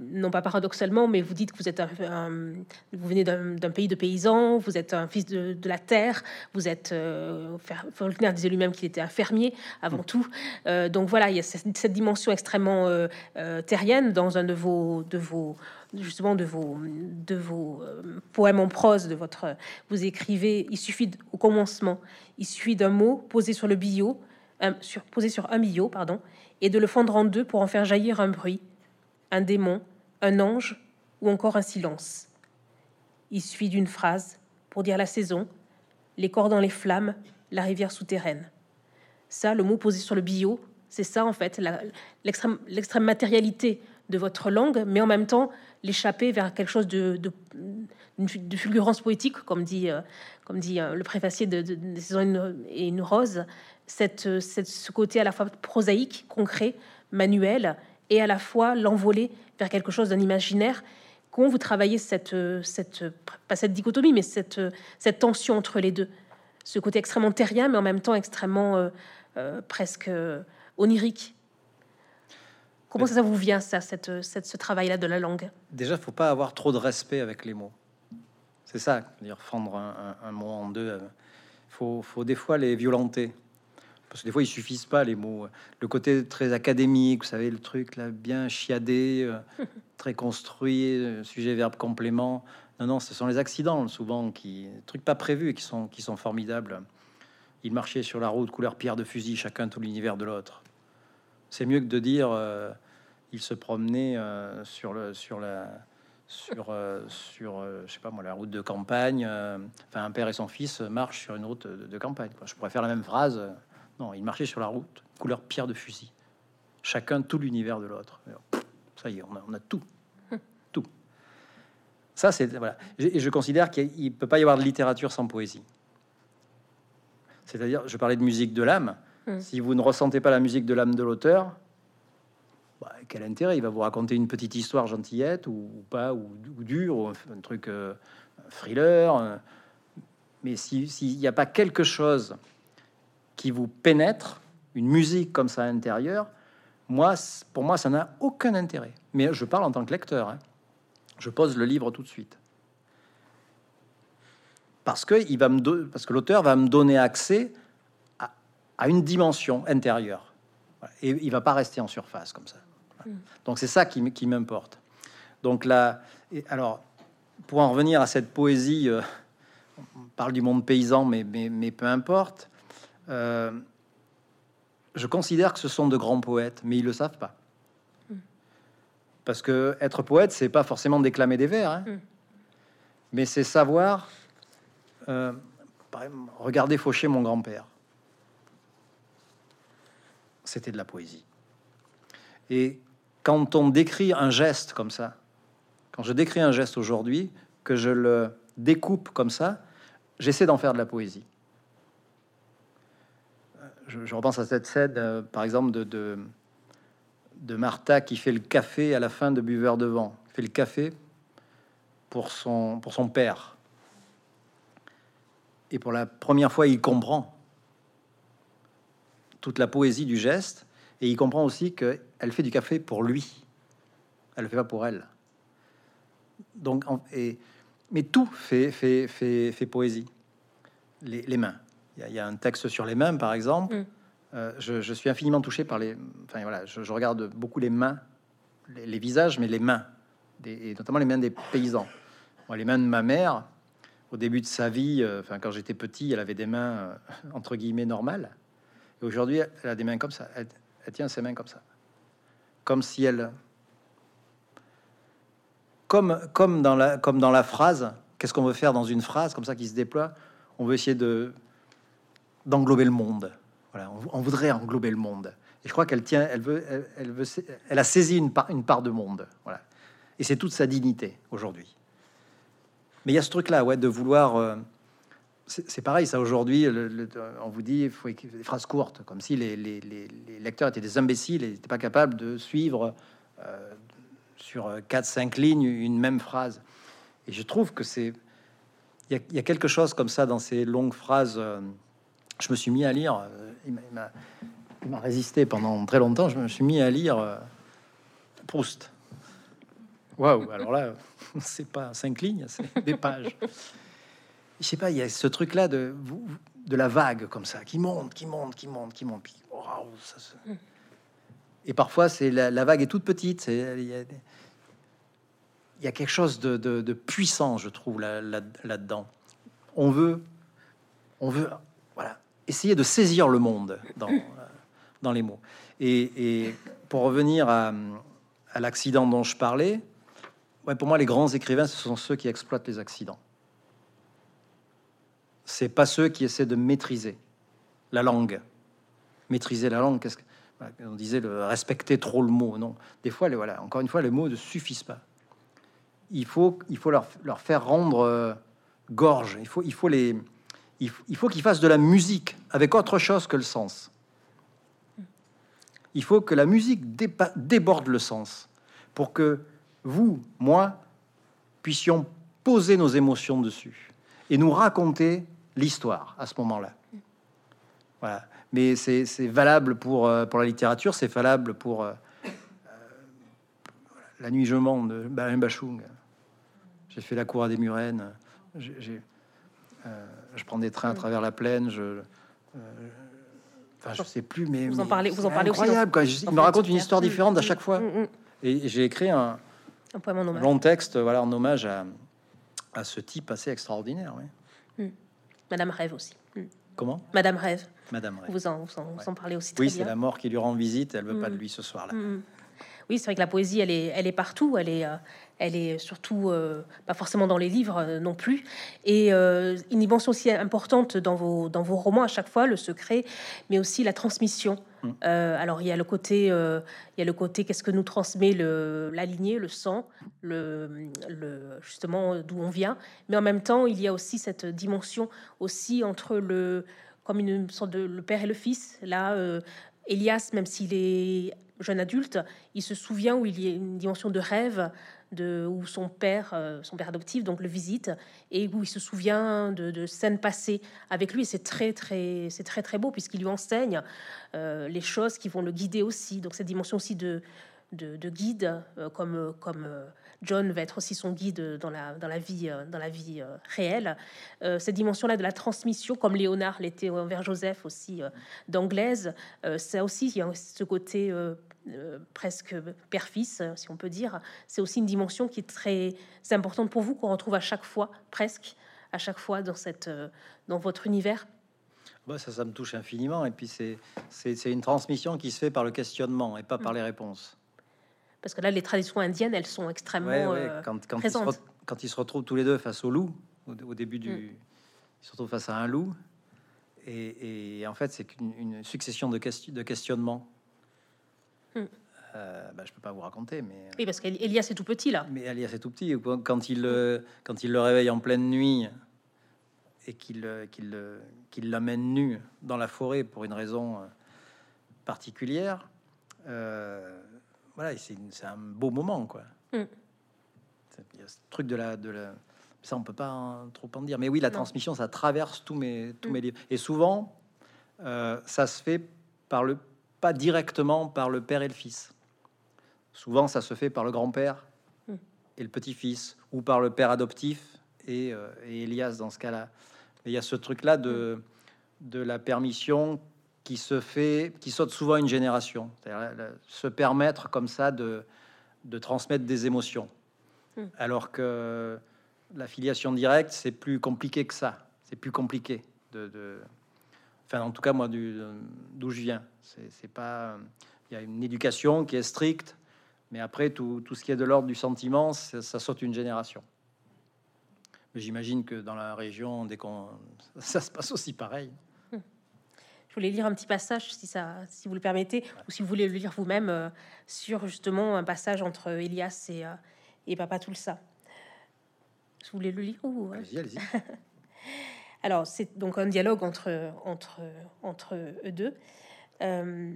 non pas paradoxalement, mais vous dites que vous êtes un, vous venez d'un pays de paysans, vous êtes un fils de, la terre, vous êtes euh, Faulkner disait lui-même qu'il était un fermier avant mm. tout. donc voilà, il y a cette, cette dimension extrêmement terrienne dans un de vos de vos justement de vos, de vos euh, poèmes en prose, de votre, vous écrivez, il suffit au commencement, il suffit d'un mot posé sur le billot, sur, posé sur un billot, pardon, et de le fendre en deux pour en faire jaillir un bruit, un démon, un ange ou encore un silence. Il suffit d'une phrase pour dire la saison, les corps dans les flammes, la rivière souterraine. Ça, le mot posé sur le billot, c'est ça en fait, l'extrême matérialité de votre langue, mais en même temps l'échapper vers quelque chose de, de, fulgurance poétique, comme dit, euh, euh, le préfacier de, de, et une rose, cette, ce côté à la fois prosaïque, concret, manuel, et à la fois l'envoler vers quelque chose d'un imaginaire. Comment vous travaillez cette, cette, pas cette dichotomie, mais cette, cette tension entre les deux Ce côté extrêmement terrien, mais en même temps extrêmement euh, presque onirique Comment ça, vous vient, ça, cette, cette ce travail-là de la langue? Déjà, faut pas avoir trop de respect avec les mots. C'est ça, dire fendre un, mot en deux. Il euh, faut, faut des fois les violenter. Parce que des fois, ils suffisent pas, les mots. Le côté très académique, vous savez, le truc là, bien chiadé, euh, très construit, euh, sujet, verbe, complément. Non, non, ce sont les accidents, souvent, qui, trucs pas prévus, qui sont, qui sont formidables. Ils marchaient sur la route, couleur pierre de fusil, chacun tout l'univers de l'autre. C'est mieux que de dire il se promenait euh, sur le sur la sur euh, sur euh, je sais pas moi la route de campagne. Enfin, un père et son fils marchent sur une route de, campagne. Je pourrais faire la même phrase. Non, il marchait sur la route, couleur pierre de fusil. Chacun tout l'univers de l'autre. Ça y est, on a, on a tout, tout. Ça, c'est voilà. Et je considère qu'il peut pas y avoir de littérature sans poésie. C'est-à-dire, je parlais de musique de l'âme. Hum. Si vous ne ressentez pas la musique de l'âme de l'auteur, bah, quel intérêt? Il va vous raconter une petite histoire gentillette ou, pas, ou, ou dur, ou un, truc euh, thriller. Euh. mais s'il n'y a pas quelque chose qui vous pénètre, une musique comme ça à l'intérieur, moi, pour moi, ça n'a aucun intérêt. Mais je parle en tant que lecteur. Hein. Je pose le livre tout de suite. Parce que, il va me parce que l'auteur va me donner accès à, à une dimension intérieure. Et il va pas rester en surface comme ça. Donc c'est ça qui, qui m'importe. Donc là, alors, pour en revenir à cette poésie, euh, on parle du monde paysan, mais, mais, peu importe. Euh, je considère que ce sont de grands poètes, mais ils le savent pas. Parce que être poète, c'est pas forcément déclamer des vers, hein. mais c'est savoir. Euh, regarder Faucher, mon grand-père. C'était de la poésie. Et quand on décrit un geste comme ça, quand je décris un geste aujourd'hui, que je le découpe comme ça, j'essaie d'en faire de la poésie. Je, repense à cette scène, euh, par exemple, de, de, Martha qui fait le café à la fin de Buveur de vent. Fait le café pour son, pour son père. Et pour la première fois, il comprend toute la poésie du geste. Et il comprend aussi qu'elle fait du café pour lui. Elle le fait pas pour elle. Donc, et, mais tout fait, fait, fait, poésie. Les mains. Il y, a, il y a un texte sur les mains, par exemple. Mm. Euh, je, je suis infiniment touché par les. Enfin voilà, je, je regarde beaucoup les mains, les, les visages, mais les mains, des- et notamment les mains des paysans. Moi, les mains de ma mère, au début de sa vie, euh, enfin quand j'étais petit, elle avait des mains euh, entre guillemets normales. Et aujourd'hui, elle a des mains comme ça. Elle, elle tient ses mains comme ça, comme si elle, comme comme dans la comme dans la phrase. Qu'est-ce qu'on veut faire dans une phrase comme ça qui se déploie? On veut essayer de d'englober le monde. Voilà, on, voudrait englober le monde. Et je crois qu'elle tient, elle veut, elle, elle veut, elle a saisi une part, une part de monde. Voilà. Et c'est toute sa dignité aujourd'hui. Mais il y a ce truc-là, ouais, de vouloir. euh, c'est pareil, ça aujourd'hui. on vous dit, il faut écrire des phrases courtes, comme si les, les- les- lecteurs étaient des imbéciles et n'étaient pas capables de suivre euh, sur 4-5 lignes une même phrase. Et je trouve que c'est. Il y, a- il y a quelque chose comme ça dans ces longues phrases. euh, je me suis mis à lire. euh, il m'a- résisté pendant très longtemps. Je me suis mis à lire euh, Proust. Waouh, alors là, c'est pas cinq lignes, c'est des pages. Je sais pas, il y a ce truc-là de, de la vague comme ça, qui monte, qui monte, qui monte, qui monte. Puis, waouh, ça se- Et parfois, c'est la, la vague est toute petite. Il y a, y quelque chose de, de- de puissant, je trouve, là- là- là-dedans. on veut, on veut, essayer de saisir le monde dans, dans les mots. Et, et pour revenir à, à l'accident dont je parlais, ouais, pour moi, les grands écrivains, ce sont ceux qui exploitent les accidents. C'est pas ceux qui essaient de maîtriser la langue. Maîtriser la langue, qu'est-ce que on disait le respecter trop le mot, non. Des fois, les, voilà, encore une fois, les mots ne suffisent pas. Il faut, il faut leur, leur faire rendre euh, gorge. Il faut, il faut les, il faut, il faut qu'ils fassent de la musique avec autre chose que le sens. Il faut que la musique déborde le sens pour que vous, moi, puissions poser nos émotions dessus et nous raconter l'histoire à ce moment-là. Voilà. Mais c'est valable pour, euh, pour la littérature, c'est valable pour euh, euh, La nuit je mens de Bachung. J'ai fait la cour à des Murennes. Je prends des trains à travers la plaine. Je, euh, enfin, je sais plus, mais Vous en parlez- vous en parlez incroyable. quoi. Il me raconte une histoire différente à Mm, chaque fois. mm, mm. Et j'ai écrit un, long texte, voilà, en hommage à, à ce type assez extraordinaire. oui. Madame Rêve aussi. Mm. Comment, Madame Rêve, Madame Ray. vous en, vous en, vous Ouais. en parlez aussi très Oui, c'est la mort qui lui rend visite. Elle veut pas de Mm. lui ce soir-là. Oui, c'est vrai que la poésie, elle est, elle est partout. Elle est, euh, elle est surtout euh, pas forcément dans les livres euh, non plus. Et euh, une dimension aussi importante dans vos, dans vos romans à chaque fois, le secret, mais aussi la transmission. Mm. Euh, alors il y a le côté, il y a le côté qu'est-ce que nous transmet le, la lignée, le sang, le, le justement d'où on vient. Mais en même temps, il y a aussi cette dimension aussi entre le comme une sorte de le père et le fils. Là, Elias, même s'il est jeune adulte, il se souvient où il y a une dimension de rêve, de où son père, euh, son père adoptif, donc le visite, et où il se souvient de, scènes passées avec lui. C'est très très, c'est très très beau puisqu'il lui enseigne euh, les choses qui vont le guider aussi. Donc cette dimension aussi de de, de guide, euh, comme comme John va être aussi son guide dans la dans la vie euh, dans la vie euh, réelle. Euh, cette dimension-là de la transmission, comme Léonard l'était envers Joseph aussi d'anglaise, ça aussi, il y a ce côté presque père-fils, si on peut dire. C'est aussi une dimension qui est très importante pour vous, qu'on retrouve à chaque fois, presque à chaque fois dans, cette, dans votre univers. Bah, ça, ça me touche infiniment. Et puis, c'est une transmission qui se fait par le questionnement et pas par les réponses. Parce que là, les traditions indiennes, elles sont extrêmement Ouais, ouais, euh, Quand, quand, ils se présentes. quand ils se retrouvent tous les deux face au loup, au, au début du. Mm. Ils se retrouvent face à un loup. Et, et en fait, c'est qu'une une succession de, question- de questionnements. Mm. Euh, euh, bah, je peux pas vous raconter, mais Oui, parce qu'Elias est tout petit là. mais Elias est tout petit. Quand- il le- quand il le réveille en pleine nuit et qu'il euh, qu'il qu'il l'amène nu dans la forêt pour une raison euh, particulière, euh, voilà, c'est un beau moment, quoi. Mm. Il y a ce truc de la de la ça, on peut pas en- trop en dire. Mais oui, la Non. transmission, ça traverse tous mes tous Mm. mes livres. Et souvent, euh, ça se fait par le pas directement par le père et le fils. Souvent, ça se fait par le grand-père Mm. et le petit-fils, ou par le père adoptif et, euh, et Elias dans ce cas-là. Mais il y a ce truc-là de, de la permission qui se fait, qui saute souvent une génération. La- se permettre comme ça de, de transmettre des émotions. Mm. Alors que la filiation directe, c'est plus compliqué que ça. C'est plus compliqué de, de- Enfin, en tout cas, moi, d'où je viens, c'est pas. Il y a une éducation qui est stricte, mais après, tout, tout ce qui est de l'ordre du sentiment, ça, ça saute une génération. Mais J'imagine que dans la région, dès qu'on, ça se passe aussi pareil. Je voulais lire un petit passage, si, ça, si vous le permettez, ou si vous voulez le lire vous-même, euh, sur justement un passage entre Elias et, euh, et Papa Tulsa. Je voulais le lire ou euh, Allez-y, allez-y. Alors, c'est donc un dialogue entre, entre, entre eux deux. Euh,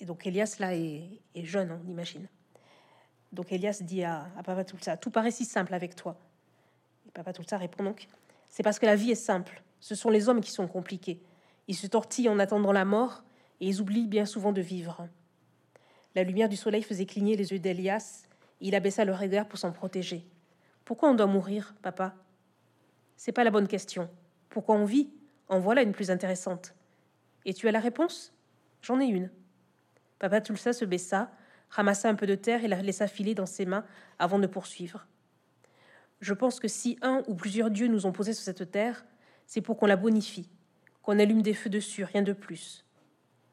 et donc, Elias, là, est, est jeune, on imagine. Donc, Elias dit à, à Papa Tulsa Tout paraît si simple avec toi. Et Papa Tulsa répond donc C'est parce que la vie est simple. Ce sont les hommes qui sont compliqués. Ils se tortillent en attendant la mort et ils oublient bien souvent de vivre. La lumière du soleil faisait cligner les yeux d'Elias. Il abaissa le regard pour s'en protéger. Pourquoi on doit mourir, papa? C'est pas la bonne question. Pourquoi on vit? En voilà une plus intéressante. Et tu as la réponse? J'en ai une. Papa Tulsa se baissa, ramassa un peu de terre et la laissa filer dans ses mains avant de poursuivre. Je pense que si un ou plusieurs dieux nous ont posés sur cette terre, c'est pour qu'on la bonifie, qu'on allume des feux dessus, rien de plus.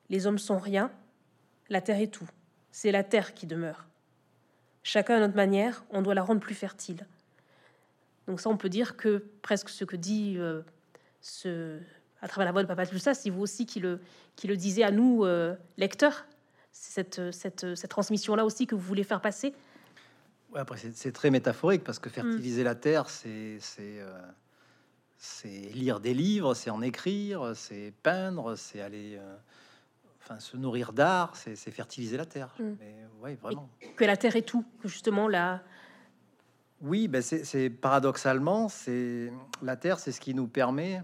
Les hommes sont rien, la terre est tout. C'est la terre qui demeure. Chacun à notre manière, on doit la rendre plus fertile. Donc ça, on peut dire que presque ce que dit euh, ce, à travers la voix de Papa Tulsa, c'est vous aussi qui le, qui le disiez à nous, euh, lecteurs. C'est Cette, cette, cette transmission-là aussi que vous voulez faire passer. Ouais, après, c'est très métaphorique parce que fertiliser la terre, c'est c'est euh, c'est lire des livres, c'est en écrire, c'est peindre, c'est aller, euh, enfin, se nourrir d'art, c'est fertiliser la terre. Mm. Mais ouais, vraiment. Que la terre est tout, que justement la, Oui, ben c'est paradoxalement, c'est la terre, c'est ce qui nous permet.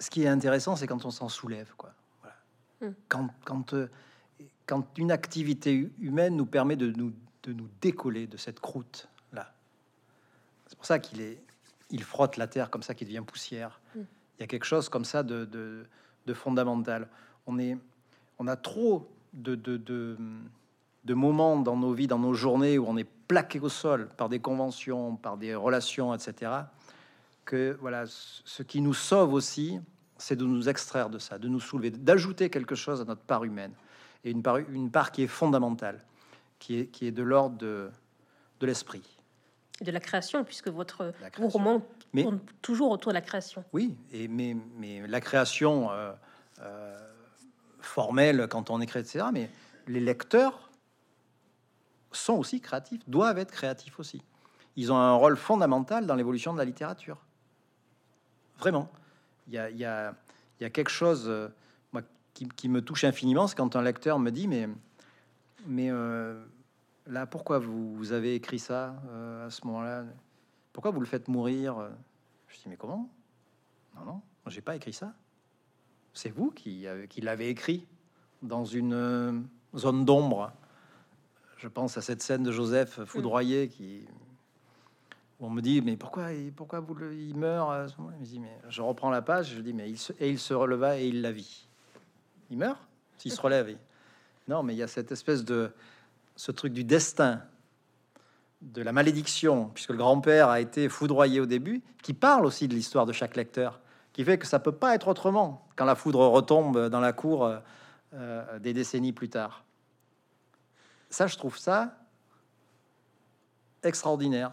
Ce qui est intéressant, c'est quand on s'en soulève, quoi. Voilà. Mm. Quand, quand, euh, quand une activité hu- humaine nous permet de nous, de nous décoller de cette croûte là. C'est pour ça qu'il est, il frotte la terre comme ça, qu'il devient poussière. Mm. Il y a quelque chose comme ça de, de, de fondamental. On est, on a trop de, moments dans nos vies, dans nos journées où on est plaqué au sol par des conventions, par des relations, etc. Que voilà, ce qui nous sauve aussi, c'est de nous extraire de ça, de nous soulever, d'ajouter quelque chose à notre part humaine et une part, une part qui est fondamentale, qui est, qui est de l'ordre de l'esprit. De la création, puisque votre vos romans Mais- tournent toujours autour de la création. Oui, et mais, mais la création euh, euh, formelle quand on écrit, etc. Mais les lecteurs sont aussi créatifs, doivent être créatifs aussi. Ils ont un rôle fondamental dans l'évolution de la littérature. Vraiment. Il y a, il y a- il y a quelque chose euh, moi, qui, qui me touche infiniment, c'est quand un lecteur me dit, mais, mais là, pourquoi vous, vous avez écrit ça euh, à ce moment-là? Pourquoi vous le faites mourir Je dis, mais comment? Non, non, j'ai pas écrit ça. C'est vous qui, avez- qui l'avez écrit dans une euh, zone d'ombre. Je pense à cette scène de Joseph foudroyé qui. où on me dit, mais pourquoi, pourquoi vous le, il meurt à ce moment-là? Il me dit, mais je reprends la page, je dis, mais il se, et il se releva et il la vit. Il meurt? S'il se relève. il- Non, mais il y a cette espèce de. Ce truc du destin, de la malédiction, puisque le grand-père a été foudroyé au début, qui parle aussi de l'histoire de chaque lecteur, qui fait que ça peut pas être autrement quand la foudre retombe dans la cour euh, euh, des décennies plus tard. Ça, je trouve ça extraordinaire,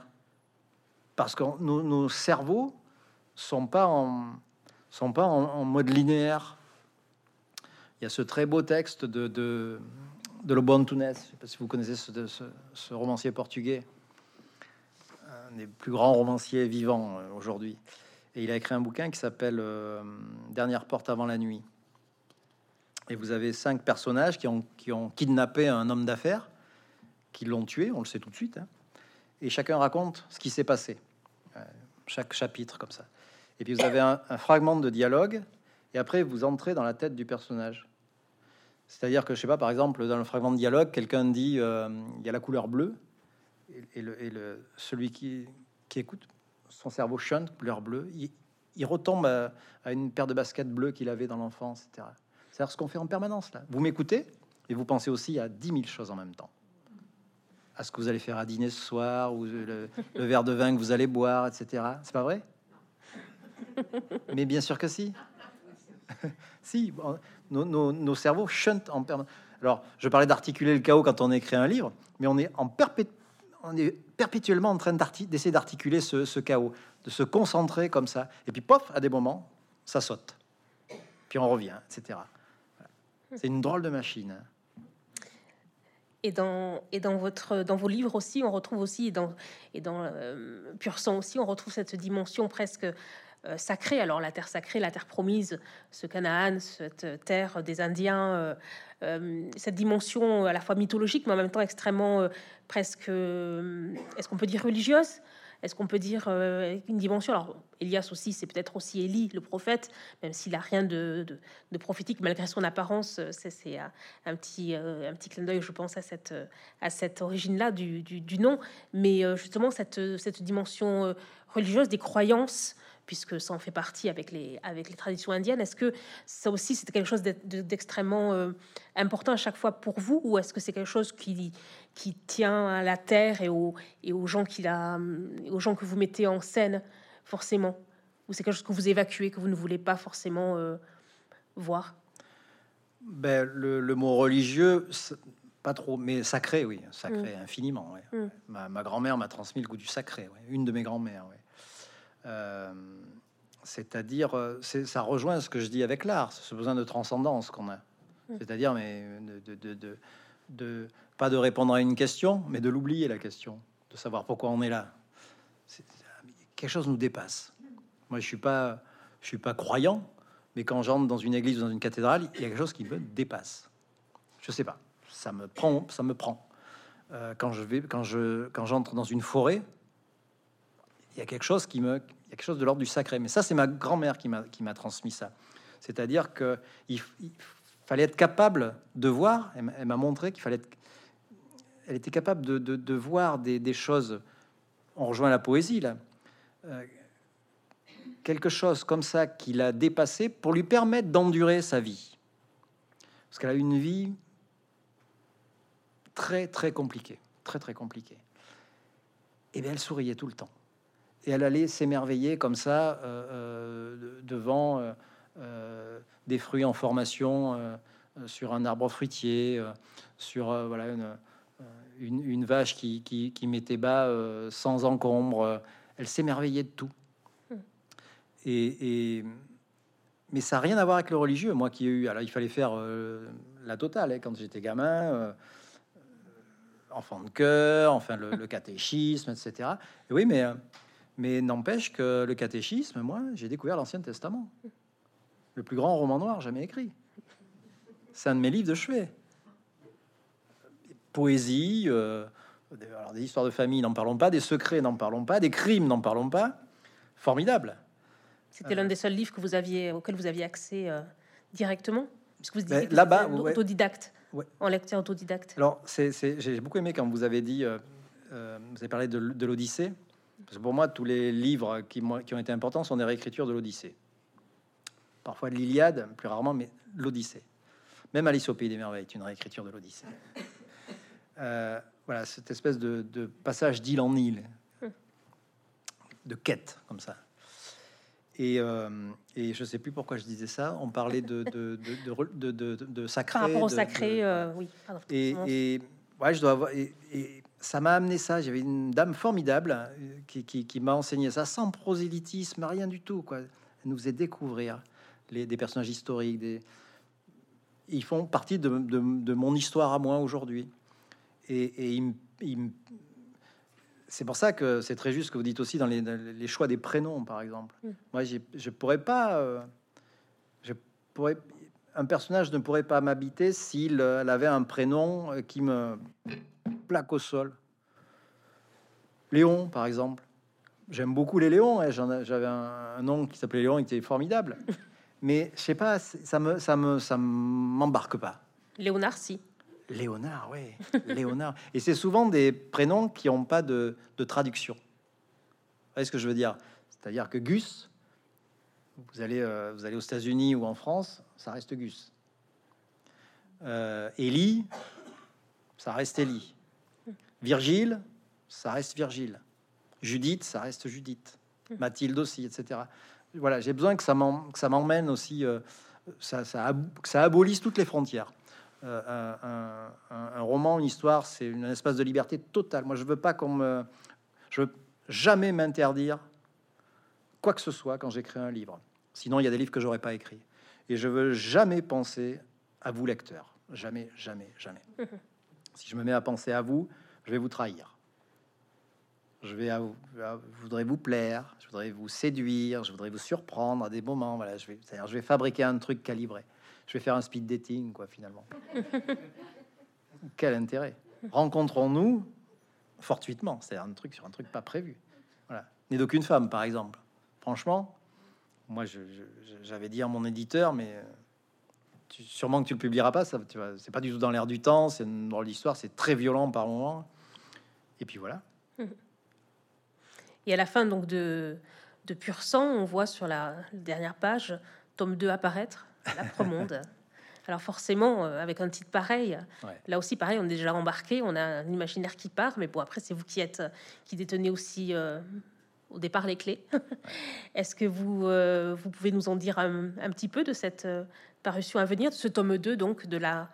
parce que nos, cerveaux sont pas en sont pas en mode linéaire. Il y a ce très beau texte de, de, de Lobo Antunes. Si vous connaissez ce, romancier portugais, un des plus grands romanciers vivants euh, aujourd'hui. Et il a écrit un bouquin qui s'appelle euh, Dernière porte avant la nuit. Et vous avez cinq personnages qui ont, kidnappé un homme d'affaires, qui l'ont tué, on le sait tout de suite. hein. Et chacun raconte ce qui s'est passé. Euh, chaque chapitre comme ça. Et puis vous avez un fragment de dialogue, et après vous entrez dans la tête du personnage. C'est-à-dire que, je sais pas, par exemple, dans le fragment de dialogue, quelqu'un dit euh, il y a la couleur bleue, et, le, celui qui, qui écoute, son cerveau chante, couleur bleue, il, il retombe à, une paire de baskets bleues qu'il avait dans l'enfance, etc. C'est-à-dire ce qu'on fait en permanence là. Vous m'écoutez, et vous pensez aussi à 10 000 choses en même temps. À ce que vous allez faire à dîner ce soir, ou le verre de vin que vous allez boire, etc. C'est pas vrai? Mais bien sûr que si. si, nos, cerveaux chantent en permanence. Alors, je parlais d'articuler le chaos quand on écrit un livre, mais on est, en perpétuellement en train d'essayer d'articuler ce, chaos, de se concentrer comme ça. Et puis, pof, à des moments, ça saute. Puis on revient, etc. C'est une drôle de machine. hein. Et dans, vos livres aussi, on retrouve aussi, et dans, et dans euh, Pur sang aussi, on retrouve cette dimension presque sacrée. Alors la terre sacrée, la terre promise, ce Canaan, cette terre des Indiens, euh, euh, cette dimension à la fois mythologique, mais en même temps extrêmement euh, presque, euh, est-ce qu'on peut dire religieuse? Est-ce qu'on peut dire euh, une dimension? Alors, Elias aussi, c'est peut-être aussi Élie, le prophète, même s'il a rien de, prophétique malgré son apparence. euh, C'est un, petit, euh, un petit clin d'œil, je pense, à cette, euh, à cette origine-là du, du- du nom. Mais euh, justement, cette, cette dimension euh, religieuse des croyances, puisque ça en fait partie avec les, avec les traditions indiennes, est-ce que ça aussi, c'est quelque chose d'ex- de- d'extrêmement euh, important à chaque fois pour vous Ou est-ce que c'est quelque chose qui, qui tient à la terre et aux, et aux gens qui la, aux gens que vous mettez en scène forcément? Ou c'est quelque chose que vous évacuez que vous ne voulez pas forcément euh, voir? Ben, le, le mot religieux, pas trop, mais sacré, oui, sacré infiniment. ouais. Mm. Ma, ma grand-mère m'a transmis le goût du sacré, ouais. une de mes grand-mères. ouais. Euh, C'est-à-dire, euh, ça rejoint ce que je dis avec l'art, ce besoin de transcendance qu'on a. Mm. C'est-à-dire, mais de, de, de, de- de- pas de répondre à une question, mais de l'oublier la question, de savoir pourquoi on est là. Quelque chose nous dépasse. Moi, je suis pas, je suis pas croyant, mais quand j'entre dans une église ou dans une cathédrale, il y a quelque chose qui me dépasse. Je sais pas, ça me prend, ça me prend. Euh, quand je vais, quand je, quand j'entre dans une forêt, il y a quelque chose qui me, il y a quelque chose de l'ordre du sacré. Mais ça, c'est ma grand-mère qui m'a, qui m'a transmis ça. C'est-à-dire que il, fallait être capable de voir. Elle m'a, montré qu'il fallait. Être, elle était capable de, de- de voir des, des choses. On rejoint la poésie là. Euh, quelque chose comme ça qui l'a dépassé pour lui permettre d'endurer sa vie. Parce qu'elle a une vie très très compliquée, très très compliquée. Et bien elle souriait tout le temps. Et elle allait s'émerveiller comme ça euh, euh, de- devant euh, des fruits en formation sur un arbre fruitier, sur voilà une, une, une vache qui, qui, qui mettait bas sans encombre. Elle s'émerveillait de tout. Et, et- mais ça n'a rien à voir avec le religieux. Moi qui ai eu, alors il fallait faire la totale hein, quand j'étais gamin, enfant de cœur, enfin le, le catéchisme, etc. Et oui, mais, euh, mais n'empêche que le catéchisme, moi, j'ai découvert l'Ancien Testament, le plus grand roman noir jamais écrit. C'est un de mes livres de chevet. Poésie, euh, des, alors des histoires de famille, n'en parlons pas, des secrets, n'en parlons pas, des crimes, n'en parlons pas. Formidable. C'était l'un des seuls livres que vous aviez, auquel vous aviez accès euh, directement? Parce que vous Ben, disiez que là-bas, c'était ouais. autodidacte, Ouais. en lecteur autodidacte. Alors, c'est, j'ai beaucoup aimé quand vous avez dit, euh, euh, vous avez parlé de l'Odyssée, parce que pour moi, tous les livres qui, ont été importants sont des réécritures de l'Odyssée. Parfois de l'Iliade, plus rarement, mais l'Odyssée. Même Alice au Pays des Merveilles est une réécriture de l'Odyssée. Euh, voilà, cette espèce de, de passage d'île en île, de quête, comme ça. Et, euh, et je sais plus pourquoi je disais ça. On parlait de, de, de, de, sacré. Par rapport au sacré, euh, oui. pardon. et, et ouais, je dois avoir. Et, et ça m'a amené ça. J'avais une dame formidable euh, qui, qui, qui m'a enseigné ça sans prosélytisme, rien du tout. Quoi. Elle nous faisait découvrir les, des personnages historiques. Des... ils font partie de, de, mon histoire à moi aujourd'hui. Et, et c'est pour ça que c'est très juste ce que vous dites aussi dans les, les choix des prénoms, par exemple. Mm. Moi, je pourrais pas, euh, je pourrais, un personnage ne pourrait pas m'habiter s'il euh, avait un prénom qui me plaque au sol. Léon, par exemple. J'aime beaucoup les Léons. Hein. J'avais un, nom qui s'appelait Léon, il était formidable. Mais je sais pas, ça me, ça me, ça m'embarque pas. Léonard, si. Léonard, oui, Léonard. Et c'est souvent des prénoms qui n'ont pas de, de, traduction. Vous voyez ce que je veux dire? C'est-à-dire que Gus, vous allez, euh, vous allez aux États-Unis ou en France, ça reste Gus. Euh, Élie, ça reste Élie. Virgile, ça reste Virgile. Judith, ça reste Judith. Mathilde aussi, etc. Voilà, j'ai besoin que ça m'emmène aussi, euh, ça, ça, ça, abolisse toutes les frontières. Euh, un, roman, une histoire, c'est un espace de liberté totale. Moi, je veux pas qu'on me, je veux jamais m'interdire quoi que ce soit quand j'écris un livre. Sinon, il y a des livres que j'aurais pas écrits. Et je veux jamais penser à vous, lecteurs. Jamais, jamais, jamais. si je me mets à penser à vous, je vais vous trahir je vais, voudrais vous plaire, je voudrais vous séduire, je voudrais vous surprendre à des moments. Voilà, je vais, je vais fabriquer un truc calibré. Je vais faire un speed dating, quoi, finalement. Quel intérêt Rencontrons-nous fortuitement, c'est un truc sur un truc pas prévu. Voilà, ni d'aucune femme, par exemple. Franchement, moi, j'avais dit à mon éditeur, mais euh, sûrement que tu le publieras pas. Ça, tu vois, c'est pas du tout dans l'air du temps. C'est une drôle d'histoire. C'est très violent par moment. Et puis voilà. Et à la fin donc de, de Pur Sang, on voit sur la dernière page tome 2 apparaître, l'après-monde. Alors forcément, euh, avec un titre pareil, là aussi pareil, on est déjà embarqué, on a un imaginaire qui part, mais bon après c'est vous qui êtes, qui détenez aussi euh, au départ les clés. Est-ce que vous, euh, vous pouvez nous en dire un, petit peu de cette parution à venir, de ce tome 2 donc de la,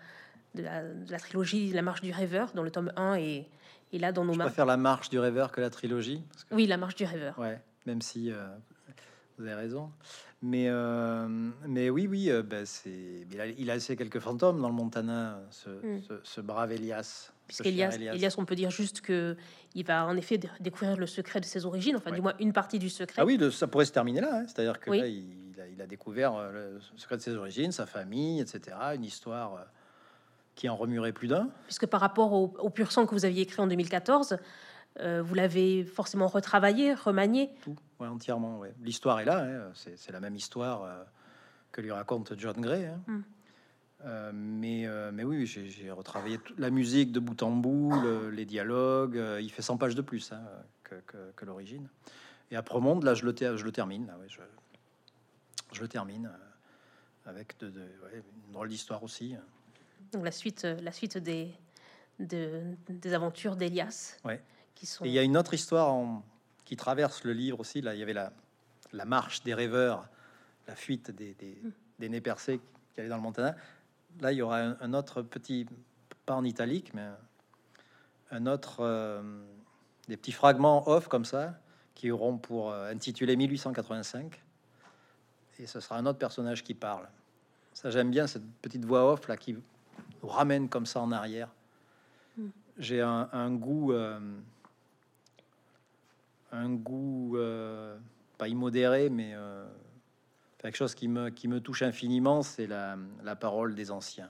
de la, de la trilogie La Marche du Rêveur, dont le tome 1 est et là, dans nos je mains. préfère la marche du rêveur que la trilogie. Oui, la marche du rêveur. Ouais, même si euh, vous avez raison. Mais, euh, mais oui, oui, euh, ben c'est, il, a, il a laissé quelques fantômes dans le Montana, ce, hmm. ce, brave Elias. Puisqu'Elias, Elias. on peut dire juste que il va en effet découvrir le secret de ses origines, enfin du moins une partie du secret. Ah oui, ça pourrait se terminer là, hein. c'est-à-dire que là, il, a, il, a, découvert le secret de ses origines, sa famille, etc., une histoire qui en remuerait plus d'un. Puisque par rapport au, pur sang que vous aviez écrit en 2014, euh, vous l'avez forcément retravaillé, remanié Tout, ouais, entièrement. Ouais. L'histoire est là, hein. c'est la même histoire euh, que lui raconte John Gray. Hein. Hmm. Euh, mais, mais oui, j'ai retravaillé toute la musique de bout en bout, les dialogues. il fait 100 pages de plus hein, que, que, l'origine. Et après Monde, là, je le, je le termine. Là, je, je, le termine avec de, de une drôle d'histoire aussi. Donc la suite, euh, la suite des, des aventures d'Elias. Ouais. Qui sont... il y a une autre histoire qui traverse le livre aussi. Là, il y avait la, la marche des rêveurs, la fuite des, des, mm. des nez percés qui allaient dans le Montana. Là, il y aura un, autre petit, pas en italique, mais un autre, euh, des petits fragments off comme ça, qui auront pour euh, intituler 1885. Et ce sera un autre personnage qui parle. Ça, j'aime bien cette petite voix off là qui ramène comme ça en arrière. Hmm. J'ai un, goût, euh, un goût euh, pas immodéré, mais euh, quelque chose qui me, qui me touche infiniment, c'est la, la, parole des anciens.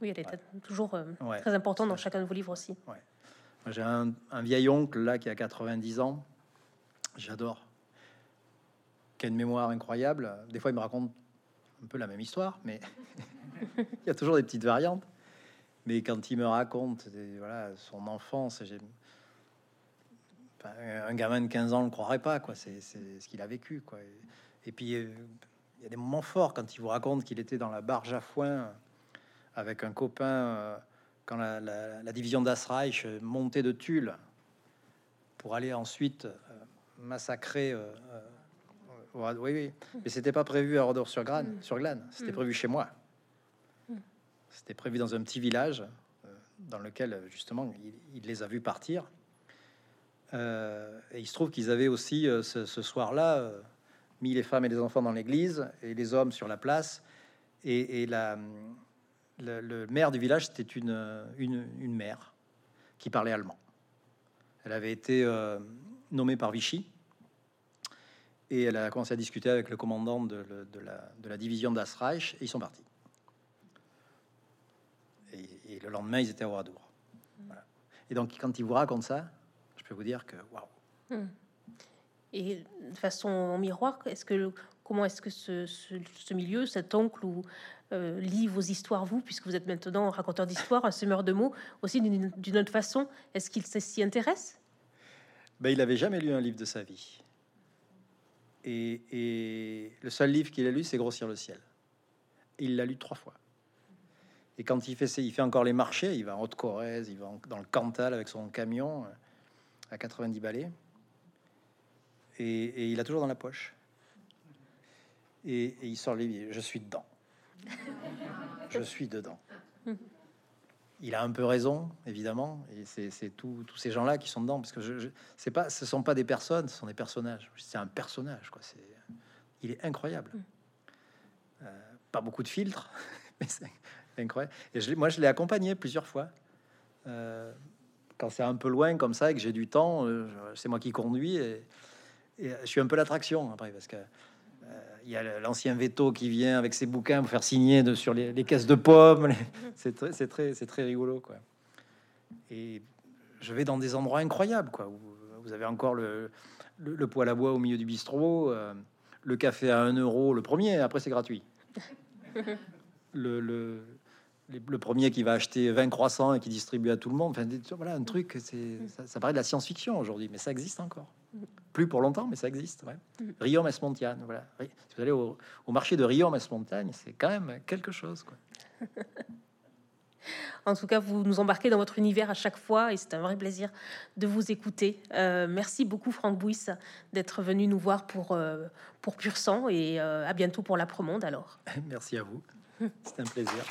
Oui, elle est toujours très importante dans chacun de vos livres aussi. J'ai un, un, vieil oncle là qui a 90 ans, j'adore, qui a une mémoire incroyable. Des fois, il me raconte un peu la même histoire, mais il y a toujours des petites variantes. Mais quand il me raconte voilà, son enfance, un gamin de 15 ans ne le croirait pas, quoi. C'est, ce qu'il a vécu, quoi. Et, puis, euh, il y a des moments forts quand il vous raconte qu'il était dans la barge à foin avec un copain euh, quand la, division d'Asreich montait de Tulle pour aller ensuite euh, massacrer oui, oui. Mais c'était pas prévu à Rodor sur Glane, mm. sur Glane. C'était mm. prévu chez moi. C'était prévu dans un petit village euh, dans lequel justement il, les a vus partir. Euh, et il se trouve qu'ils avaient aussi euh, ce, soir-là mis les femmes et les enfants dans l'église et les hommes sur la place. Et, la, le, maire du village, c'était une, une, mère qui parlait allemand. Elle avait été nommée par Vichy et elle a commencé à discuter avec le commandant de, la, de la, division d'Asreich et ils sont partis. Et, le lendemain, ils étaient à Oradour. Et donc, quand il vous raconte ça, je peux vous dire que waouh. Hmm. Et de façon en miroir, est-ce que comment est-ce que ce, ce, milieu, cet oncle ou euh, lit vos histoires, vous, puisque vous êtes maintenant raconteur d'histoire, un semeur de mots, aussi d'une autre façon, est-ce qu'il s'y intéresse? Ben, Il n'avait jamais lu un livre de sa vie. Et, et le seul livre qu'il a lu, c'est Grossir le ciel. il l'a lu trois fois. Et quand il fait, il fait encore les marchés, il va en Haute-Corrèze, il va dans le Cantal avec son camion euh, à 90 balais. Et, il a toujours dans la poche. Et, il sort les Je suis dedans. Je suis dedans. Il a un peu raison, évidemment, et c'est tous ces gens-là qui sont dedans, parce que je, c'est pas, ce sont pas des personnes, ce sont des personnages. C'est un personnage, quoi. C'est, il est incroyable. Euh, pas beaucoup de filtres, mais c'est incroyable. Et je, moi, je l'ai accompagné plusieurs fois. Euh, quand c'est un peu loin comme ça et que j'ai du temps, euh, c'est moi qui conduis et, je suis un peu l'attraction après parce que il y a l'ancien veto qui vient avec ses bouquins pour faire signer de, sur les, caisses de pommes. C'est très, c'est très, c'est très rigolo, quoi. Et je vais dans des endroits incroyables, quoi. Où vous avez encore le, le, poêle à bois au milieu du bistrot, euh, le café à 1 euro, le premier, après c'est gratuit. Le, le, le, premier qui va acheter 20 croissants et qui distribue à tout le monde. Enfin, voilà, un truc, c'est, ça, ça paraît de la science-fiction aujourd'hui, mais ça existe encore plus pour longtemps, mais ça existe. Ouais. Mm. Riom Montagne, voilà. Si vous allez au, marché de Riom Montagne, c'est quand même quelque chose. Quoi. en tout cas, vous nous embarquez dans votre univers à chaque fois et c'est un vrai plaisir de vous écouter. Euh, merci beaucoup, Franck Bouys, d'être venu nous voir pour, euh, pour Pur Sang et euh, à bientôt pour la Promonde alors. Merci à vous. C'est un plaisir.